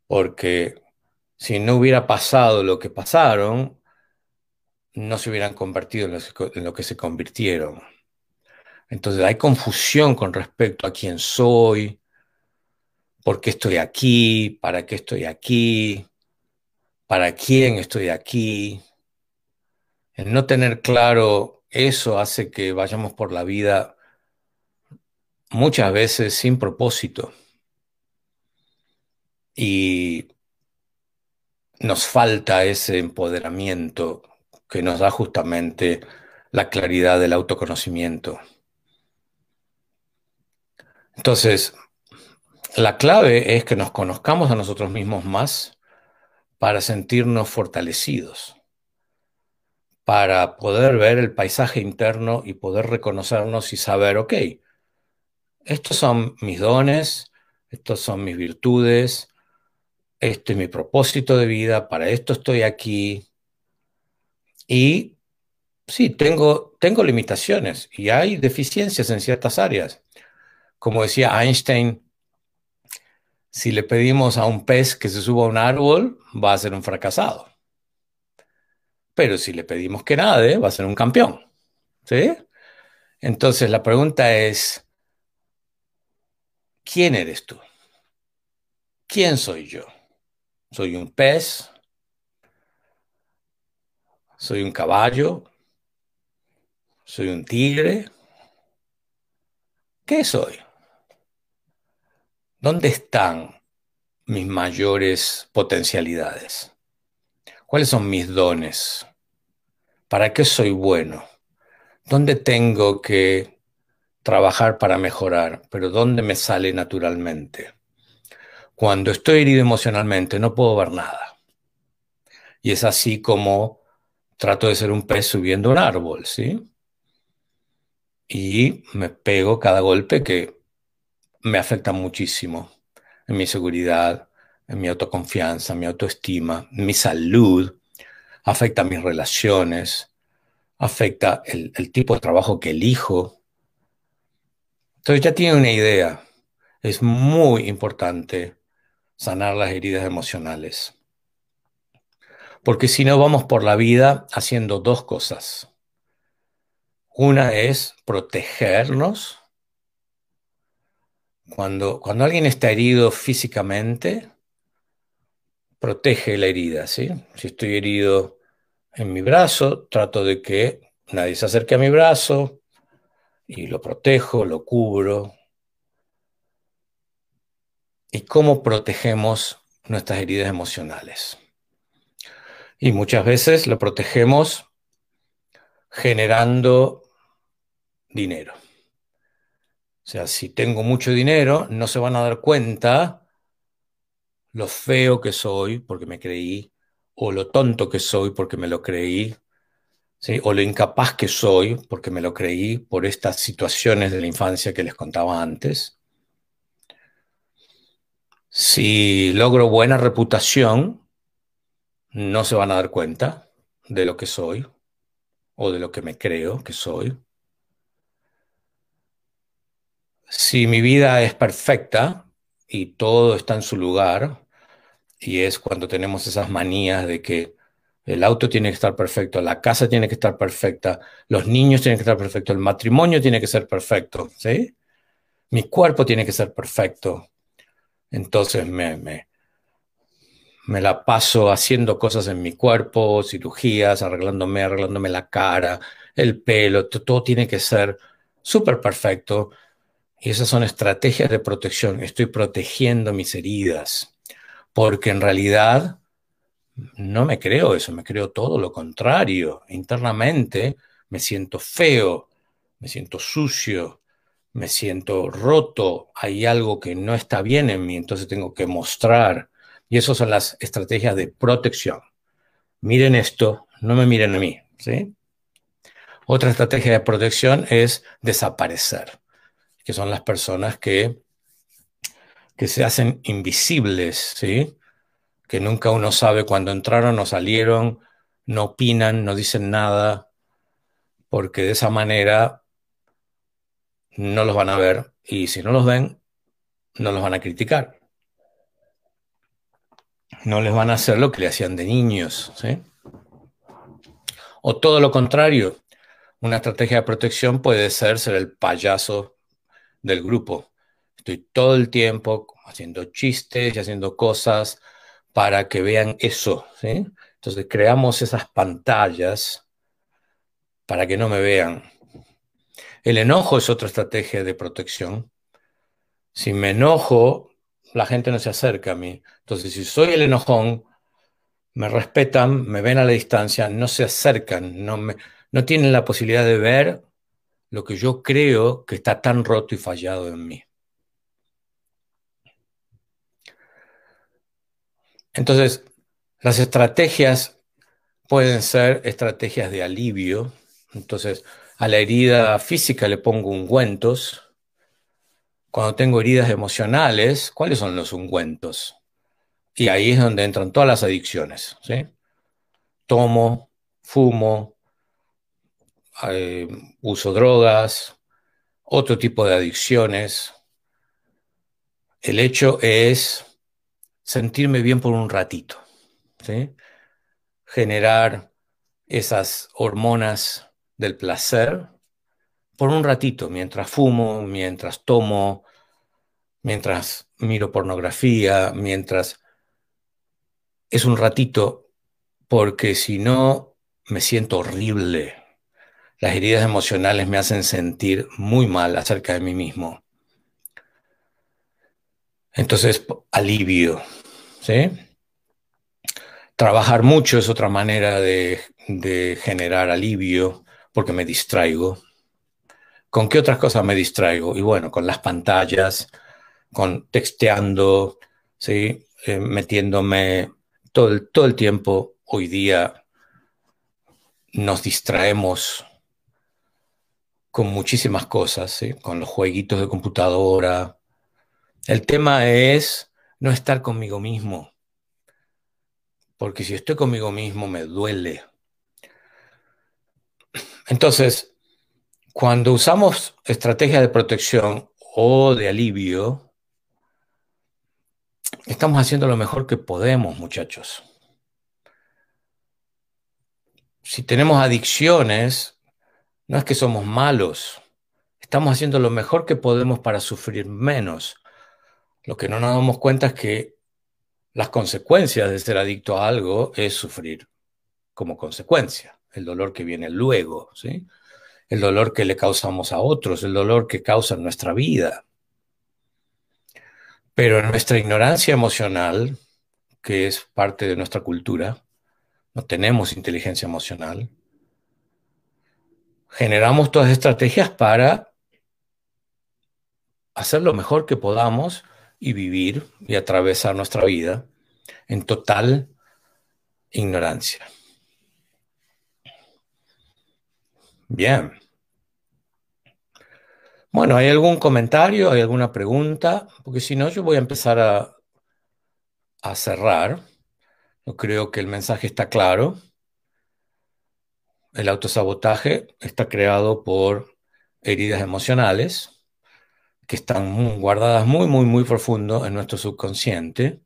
Porque si no hubiera pasado lo que pasaron, no se hubieran convertido en lo, que se convirtieron. Entonces hay confusión con respecto a quién soy, por qué estoy aquí, para qué estoy aquí, para quién estoy aquí. El no tener claro eso hace que vayamos por la vida muchas veces sin propósito. Y nos falta ese empoderamiento que nos da justamente la claridad del autoconocimiento. Entonces, la clave es que nos conozcamos a nosotros mismos más para sentirnos fortalecidos, para poder ver el paisaje interno y poder reconocernos y saber, ok, estos son mis dones, estos son mis virtudes, este es mi propósito de vida, para esto estoy aquí, y sí, tengo, tengo limitaciones y hay deficiencias en ciertas áreas. Como decía Einstein, si le pedimos a un pez que se suba a un árbol, va a ser un fracasado. Pero si le pedimos que nade, va a ser un campeón. ¿Sí? Entonces la pregunta es, ¿quién eres tú? ¿Quién soy yo? ¿Soy un pez? Soy un caballo. Soy un tigre. ¿Qué soy? ¿Dónde están mis mayores potencialidades? ¿Cuáles son mis dones? ¿Para qué soy bueno? ¿Dónde tengo que trabajar para mejorar? Pero ¿dónde me sale naturalmente? Cuando estoy herido emocionalmente no puedo ver nada. Y es así como trato de ser un pez subiendo un árbol, ¿sí? Y me pego cada golpe que me afecta muchísimo en mi seguridad, en mi autoconfianza, en mi autoestima, en mi salud, afecta mis relaciones, afecta el, el tipo de trabajo que elijo. Entonces ya tiene una idea. Es muy importante sanar las heridas emocionales. Porque si no vamos por la vida haciendo dos cosas. Una es protegernos. Cuando, cuando alguien está herido físicamente, protege la herida. Si estoy herido en mi brazo, trato de que nadie se acerque a mi brazo, y lo protejo, lo cubro. ¿Y cómo protegemos nuestras heridas emocionales? Y muchas veces lo protegemos generando dinero. O sea, si tengo mucho dinero, no se van a dar cuenta lo feo que soy porque me creí, o lo tonto que soy porque me lo creí, o lo incapaz que soy porque me lo creí por estas situaciones de la infancia que les contaba antes. Si logro buena reputación, no se van a dar cuenta de lo que soy o de lo que me creo que soy. Si mi vida es perfecta y todo está en su lugar, y es cuando tenemos esas manías de que el auto tiene que estar perfecto, la casa tiene que estar perfecta, los niños tienen que estar perfectos, el matrimonio tiene que ser perfecto, ¿sí? Mi cuerpo tiene que ser perfecto. Entonces me, me, me la paso haciendo cosas en mi cuerpo, cirugías, arreglándome, arreglándome la cara, el pelo, todo tiene que ser súper perfecto. Y esas son estrategias de protección. Estoy protegiendo mis heridas, porque en realidad no me creo eso, me creo todo lo contrario. Internamente me siento feo, me siento sucio, me siento roto, hay algo que no está bien en mí, entonces tengo que mostrar. Y esas son las estrategias de protección. Miren esto, no me miren a mí, ¿sí? Otra estrategia de protección es desaparecer que son las personas que, que se hacen invisibles, ¿sí? Que nunca uno sabe cuándo entraron o salieron, no opinan, no dicen nada, porque de esa manera no los van a ver y si no los ven, no los van a criticar. No les van a hacer lo que le hacían de niños, ¿sí? O todo lo contrario, una estrategia de protección puede ser ser el payaso del grupo. Estoy todo el tiempo haciendo chistes y haciendo cosas para que vean eso. ¿sí? Entonces creamos esas pantallas para que no me vean. El enojo es otra estrategia de protección. Si me enojo, la gente no se acerca a mí. Entonces, si soy el enojón, me respetan, me ven a la distancia, no se acercan, no, me, no tienen la posibilidad de ver lo que yo creo que está tan roto y fallado en mí. Entonces, las estrategias pueden ser estrategias de alivio. Entonces, a la herida física le pongo ungüentos. Cuando tengo heridas emocionales, ¿cuáles son los ungüentos? Y ahí es donde entran todas las adicciones. ¿sí? Tomo, fumo, eh, uso drogas, otro tipo de adicciones. El hecho es sentirme bien por un ratito, generar esas hormonas del placer por un ratito, mientras fumo, mientras tomo, mientras miro pornografía, mientras... Es un ratito porque si no me siento horrible las heridas emocionales me hacen sentir muy mal acerca de mí mismo. Entonces, alivio, ¿sí? Trabajar mucho es otra manera de, generar alivio porque me distraigo. ¿Con qué otras cosas me distraigo? Y bueno, con las pantallas, con texteando, ¿sí? Eh, metiéndome todo todo el tiempo. Hoy día nos distraemos con muchísimas cosas, con los jueguitos de computadora. El tema es no estar conmigo mismo, porque si estoy conmigo mismo me duele. Entonces, cuando usamos estrategias de protección o de alivio, estamos haciendo lo mejor que podemos, muchachos. Si tenemos adicciones, no es que somos malos, estamos haciendo lo mejor que podemos para sufrir menos. Lo que no nos damos cuenta es que las consecuencias de ser adicto a algo es sufrir como consecuencia, el dolor que viene luego, ¿sí? El dolor que le causamos a otros, el dolor que causa nuestra vida. Pero nuestra ignorancia emocional, que es parte de nuestra cultura, no tenemos inteligencia emocional, generamos todas estrategias para hacer lo mejor que podamos y vivir y atravesar nuestra vida en total ignorancia. Bien. Bueno, ¿hay algún comentario? ¿Hay alguna pregunta? Porque si no, yo voy a empezar a, cerrar. Yo creo que el mensaje está claro. El autosabotaje está creado por heridas emocionales que están guardadas muy, muy, muy profundo en nuestro subconsciente.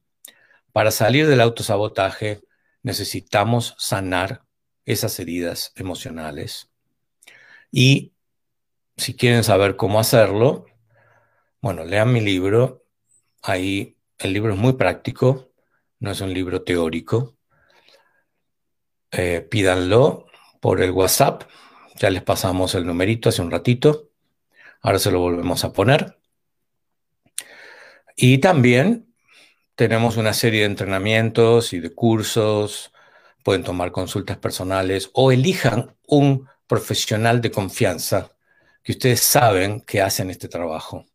Para salir del autosabotaje necesitamos sanar esas heridas emocionales. Y si quieren saber cómo hacerlo, bueno, lean mi libro. Ahí el libro es muy práctico, no es un libro teórico. Eh, pídanlo por el WhatsApp. Ya les pasamos el numerito hace un ratito. Ahora se lo volvemos a poner. Y también tenemos una serie de entrenamientos y de cursos. Pueden tomar consultas personales o elijan un profesional de confianza que ustedes saben que hacen este trabajo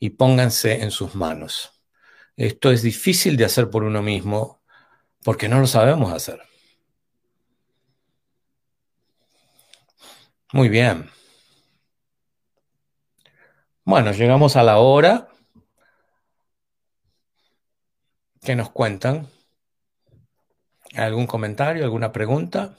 y pónganse en sus manos. Esto es difícil de hacer por uno mismo porque no lo sabemos hacer. Muy bien. Bueno, llegamos a la hora. ¿Qué nos cuentan? ¿Algún comentario, alguna pregunta?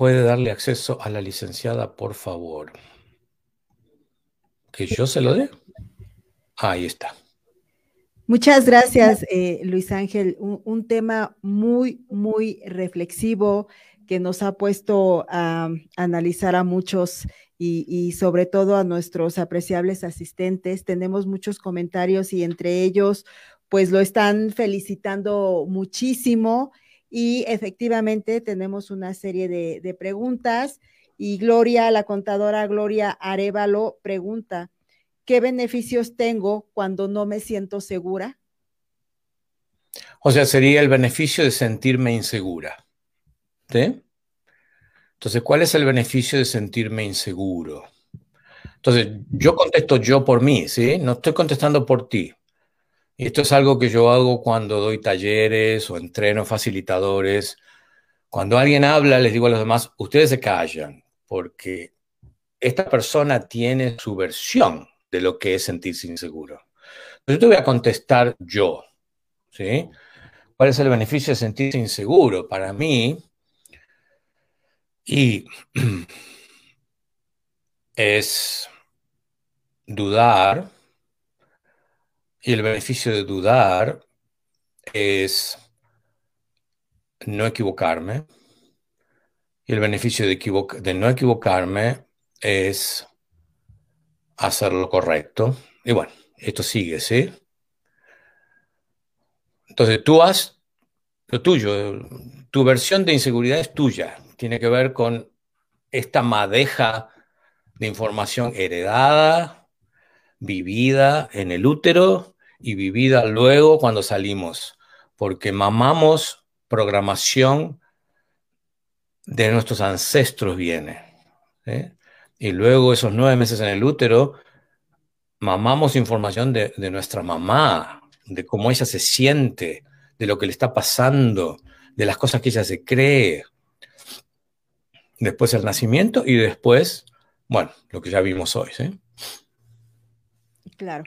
¿Puede darle acceso a la licenciada, por favor? ¿Que yo se lo dé? Ahí está. Muchas gracias, eh, Luis Ángel. Un, tema muy, muy reflexivo que nos ha puesto a, analizar a muchos y, y, sobre todo a nuestros apreciables asistentes. Tenemos muchos comentarios y entre ellos, pues lo están felicitando muchísimo y efectivamente tenemos una serie de, preguntas y Gloria, la contadora Gloria Arevalo pregunta, ¿qué beneficios tengo cuando no me siento segura? O sea, sería el beneficio de sentirme insegura. ¿Sí? Entonces, ¿cuál es el beneficio de sentirme inseguro? Entonces, yo contesto yo por mí, ¿sí? No estoy contestando por ti. Esto es algo que yo hago cuando doy talleres o entreno facilitadores. Cuando alguien habla, les digo a los demás, ustedes se callan, porque esta persona tiene su versión de lo que es sentirse inseguro. Yo te voy a contestar yo, ¿sí? ¿Cuál es el beneficio de sentirse inseguro? Para mí, y es dudar, y el beneficio de dudar es no equivocarme. Y el beneficio de, de no equivocarme es hacer lo correcto. Y bueno, esto sigue, ¿sí? Entonces tú has lo tuyo, tu versión de inseguridad es tuya. Tiene que ver con esta madeja de información heredada, vivida en el útero y vivida luego cuando salimos, porque mamamos programación de nuestros ancestros viene. Y luego esos nueve meses en el útero, mamamos información de, de nuestra mamá, de cómo ella se siente, de lo que le está pasando, de las cosas que ella se cree. Después el nacimiento y después, bueno, lo que ya vimos hoy. Claro.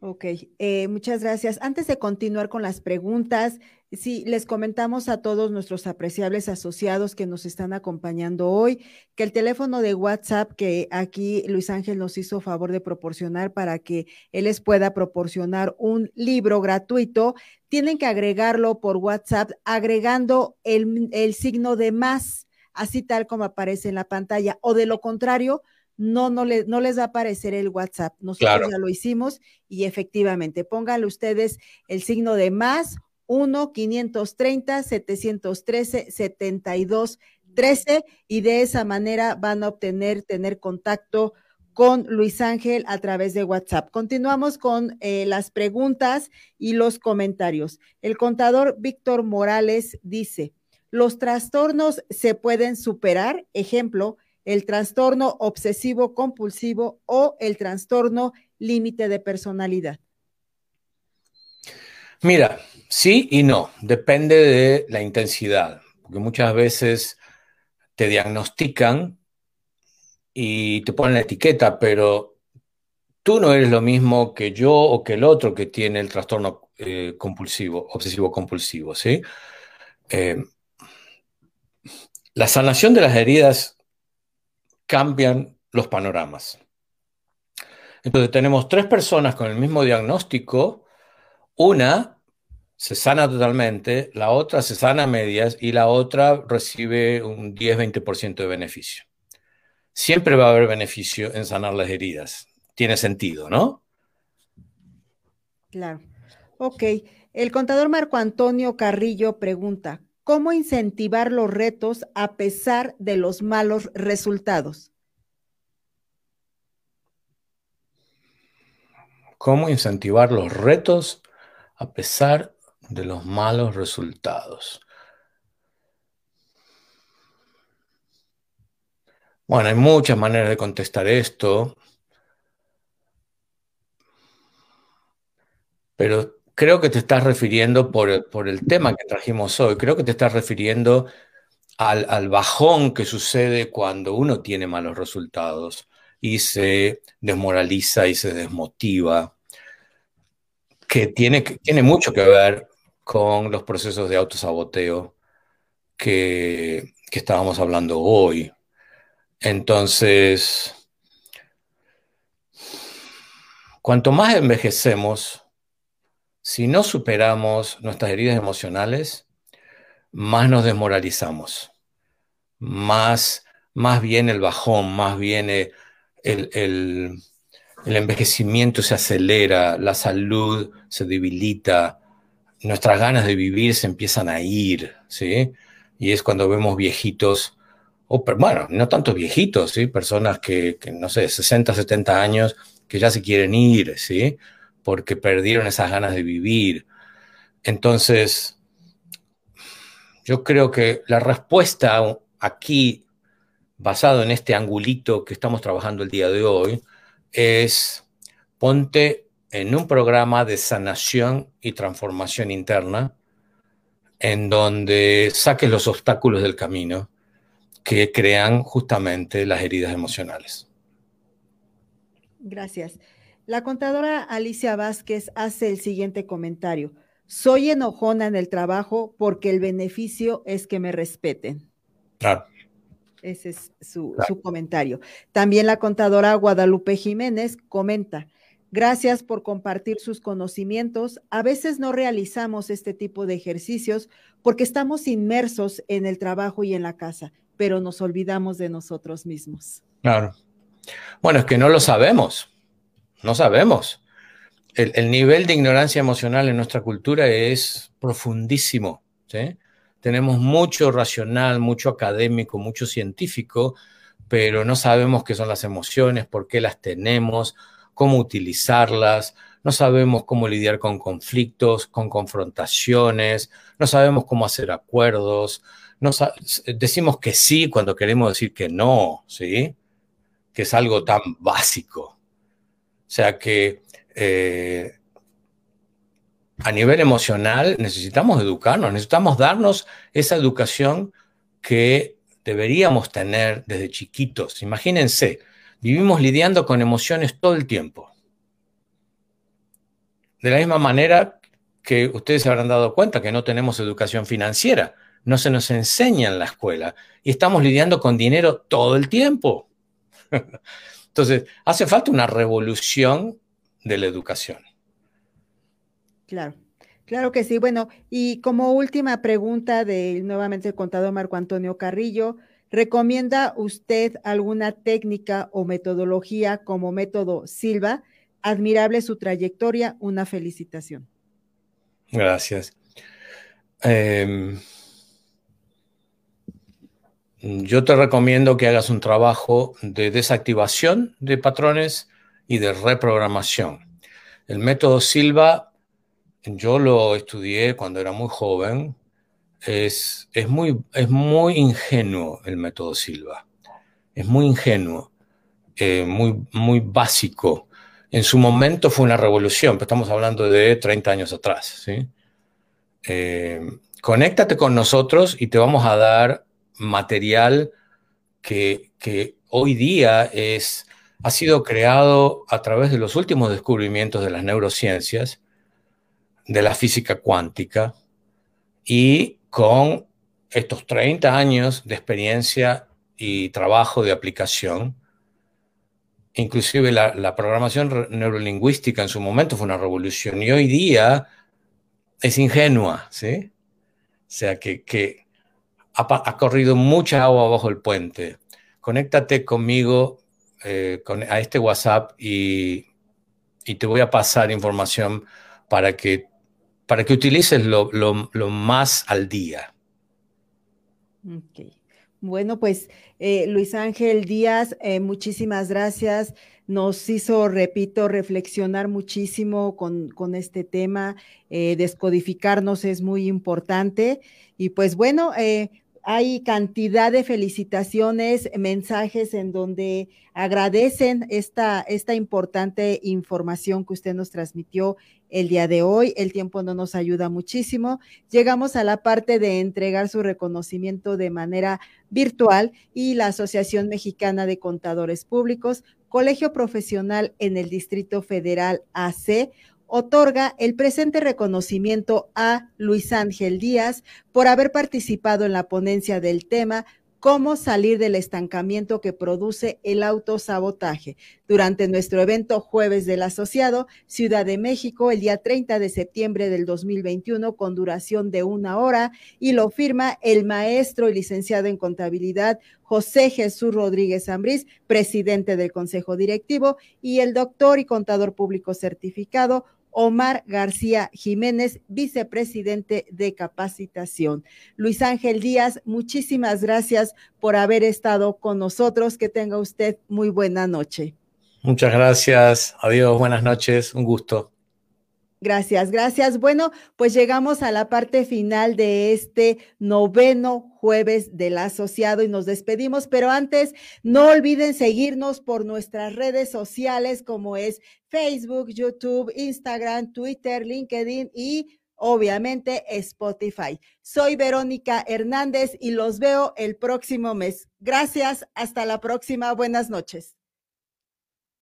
Ok, eh, muchas gracias. Antes de continuar con las preguntas, sí, les comentamos a todos nuestros apreciables asociados que nos están acompañando hoy que el teléfono de WhatsApp que aquí Luis Ángel nos hizo favor de proporcionar para que él les pueda proporcionar un libro gratuito, tienen que agregarlo por WhatsApp agregando el, el signo de más, así tal como aparece en la pantalla, o de lo contrario, no, no, no les va a aparecer el WhatsApp. Nosotros ya lo hicimos y efectivamente, pónganle ustedes el signo de más 1 530 713 72 13 y de esa manera van a obtener, tener contacto con Luis Ángel a través de WhatsApp. Continuamos con eh, las preguntas y los comentarios. El contador Víctor Morales dice, ¿los trastornos se pueden superar? Ejemplo, el trastorno obsesivo compulsivo o el trastorno límite de personalidad. Mira, sí y no, depende de la intensidad, porque muchas veces te diagnostican y te ponen la etiqueta, pero tú no eres lo mismo que yo o que el otro que tiene el trastorno eh, compulsivo, obsesivo compulsivo, ¿sí? Eh, la sanación de las heridas cambian los panoramas. Entonces tenemos tres personas con el mismo diagnóstico, una se sana totalmente, la otra se sana a medias y la otra recibe un 10-20% de beneficio. Siempre va a haber beneficio en sanar las heridas. Tiene sentido, ¿no? Claro. Ok. El contador Marco Antonio Carrillo pregunta, ¿cómo incentivar los retos a pesar de los malos resultados? ¿Cómo incentivar los retos a pesar de los malos resultados. Bueno, hay muchas maneras de contestar esto, pero creo que te estás refiriendo por, el tema que trajimos hoy, creo que te estás refiriendo al, bajón que sucede cuando uno tiene malos resultados y se desmoraliza y se desmotiva, que tiene, mucho que ver con los procesos de autosaboteo que estábamos hablando hoy. Entonces, cuanto más envejecemos, si no superamos nuestras heridas emocionales, más nos desmoralizamos, más, más viene el bajón, más viene el, el, envejecimiento se acelera, la salud se debilita, nuestras ganas de vivir se empiezan a ir, ¿sí? Y es cuando vemos viejitos, o bueno, no tantos viejitos, ¿sí? Personas que, no sé, 60, 70 años, que ya se quieren ir, ¿sí? Porque perdieron esas ganas de vivir. Entonces, yo creo que la respuesta aquí, basado en este angulito que estamos trabajando el día de hoy, es ponte en un programa de sanación y transformación interna, en donde saques los obstáculos del camino que crean justamente las heridas emocionales. Gracias. La contadora Alicia Vázquez hace el siguiente comentario. Soy enojona en el trabajo porque el beneficio es que me respeten. Claro. Ese es su, su comentario. También la contadora Guadalupe Jiménez comenta, Gracias por compartir sus conocimientos. A veces no realizamos este tipo de ejercicios porque estamos inmersos en el trabajo y en la casa, pero nos olvidamos de nosotros mismos. Claro. Bueno, es que no lo sabemos. No sabemos. El, nivel de ignorancia emocional en nuestra cultura es profundísimo. Tenemos mucho racional, mucho académico, mucho científico, pero no sabemos qué son las emociones, por qué las tenemos, cómo utilizarlas, no sabemos cómo lidiar con conflictos, con confrontaciones, no sabemos cómo hacer acuerdos, no decimos que sí cuando queremos decir que no, ¿sí? Que es algo tan básico. O sea que eh, a nivel emocional necesitamos educarnos, necesitamos darnos esa educación que deberíamos tener desde chiquitos. Imagínense, Vivimos lidiando con emociones todo el tiempo. De la misma manera que ustedes se habrán dado cuenta que no tenemos educación financiera, no se nos enseña en la escuela y estamos lidiando con dinero todo el tiempo. Entonces, hace falta una revolución de la educación. Claro, claro que sí. Bueno, y como última pregunta del nuevamente el contador Marco Antonio Carrillo, ¿Recomienda usted alguna técnica o metodología como método Silva? Admirable su trayectoria, una felicitación. Gracias. Em, yo te recomiendo que hagas un trabajo de desactivación de patrones y de reprogramación. El método Silva, yo lo estudié cuando era muy joven, es, es, muy, es muy ingenuo el método Silva, es muy ingenuo, eh, muy, muy básico. En su momento fue una revolución, pero estamos hablando de 30 años atrás. ¿sí? Eh, conéctate con nosotros y te vamos a dar material que, hoy día es ha sido creado a través de los últimos descubrimientos de las neurociencias, de la física cuántica y con estos 30 años de experiencia y trabajo de aplicación. Inclusive la, programación neurolingüística en su momento fue una revolución y hoy día es ingenua, ¿sí? O sea que, ha, corrido mucha agua bajo el puente. Conéctate conmigo eh, a este WhatsApp y, te voy a pasar información para que, para que utilices lo, más al día. Bueno, pues eh, Luis Ángel Díaz, eh, muchísimas gracias. Nos hizo, repito, reflexionar muchísimo con, con este tema. descodificarnos es muy importante. Y pues bueno, hay cantidad de felicitaciones, mensajes en donde agradecen esta, esta importante información que usted nos transmitió el día de hoy. El tiempo no nos ayuda muchísimo. Llegamos a la parte de entregar su reconocimiento de manera virtual y la Asociación Mexicana de Contadores Públicos, Colegio Profesional en el Distrito Federal AC, otorga el presente reconocimiento a Luis Ángel Díaz por haber participado en la ponencia del tema cómo salir del estancamiento que produce el autosabotaje. Durante nuestro evento Jueves del Asociado, Ciudad de México, el día 30 de septiembre del 2021, con duración de una hora, y lo firma el maestro y licenciado en contabilidad José Jesús Rodríguez Ambrís, presidente del Consejo Directivo, y el doctor y contador público certificado Omar García Jiménez, vicepresidente de capacitación. Luis Ángel Díaz, muchísimas gracias por haber estado con nosotros. Que tenga usted muy buena noche. Muchas gracias. Adiós, buenas noches. Un gusto. Gracias, gracias. Bueno, pues llegamos a la parte final de este noveno jueves del asociado y nos despedimos, pero antes no olviden seguirnos por nuestras redes sociales como es Facebook, YouTube, Instagram, Twitter, LinkedIn y obviamente Spotify. Soy Verónica Hernández y los veo el próximo mes. Gracias, hasta la próxima. Buenas noches.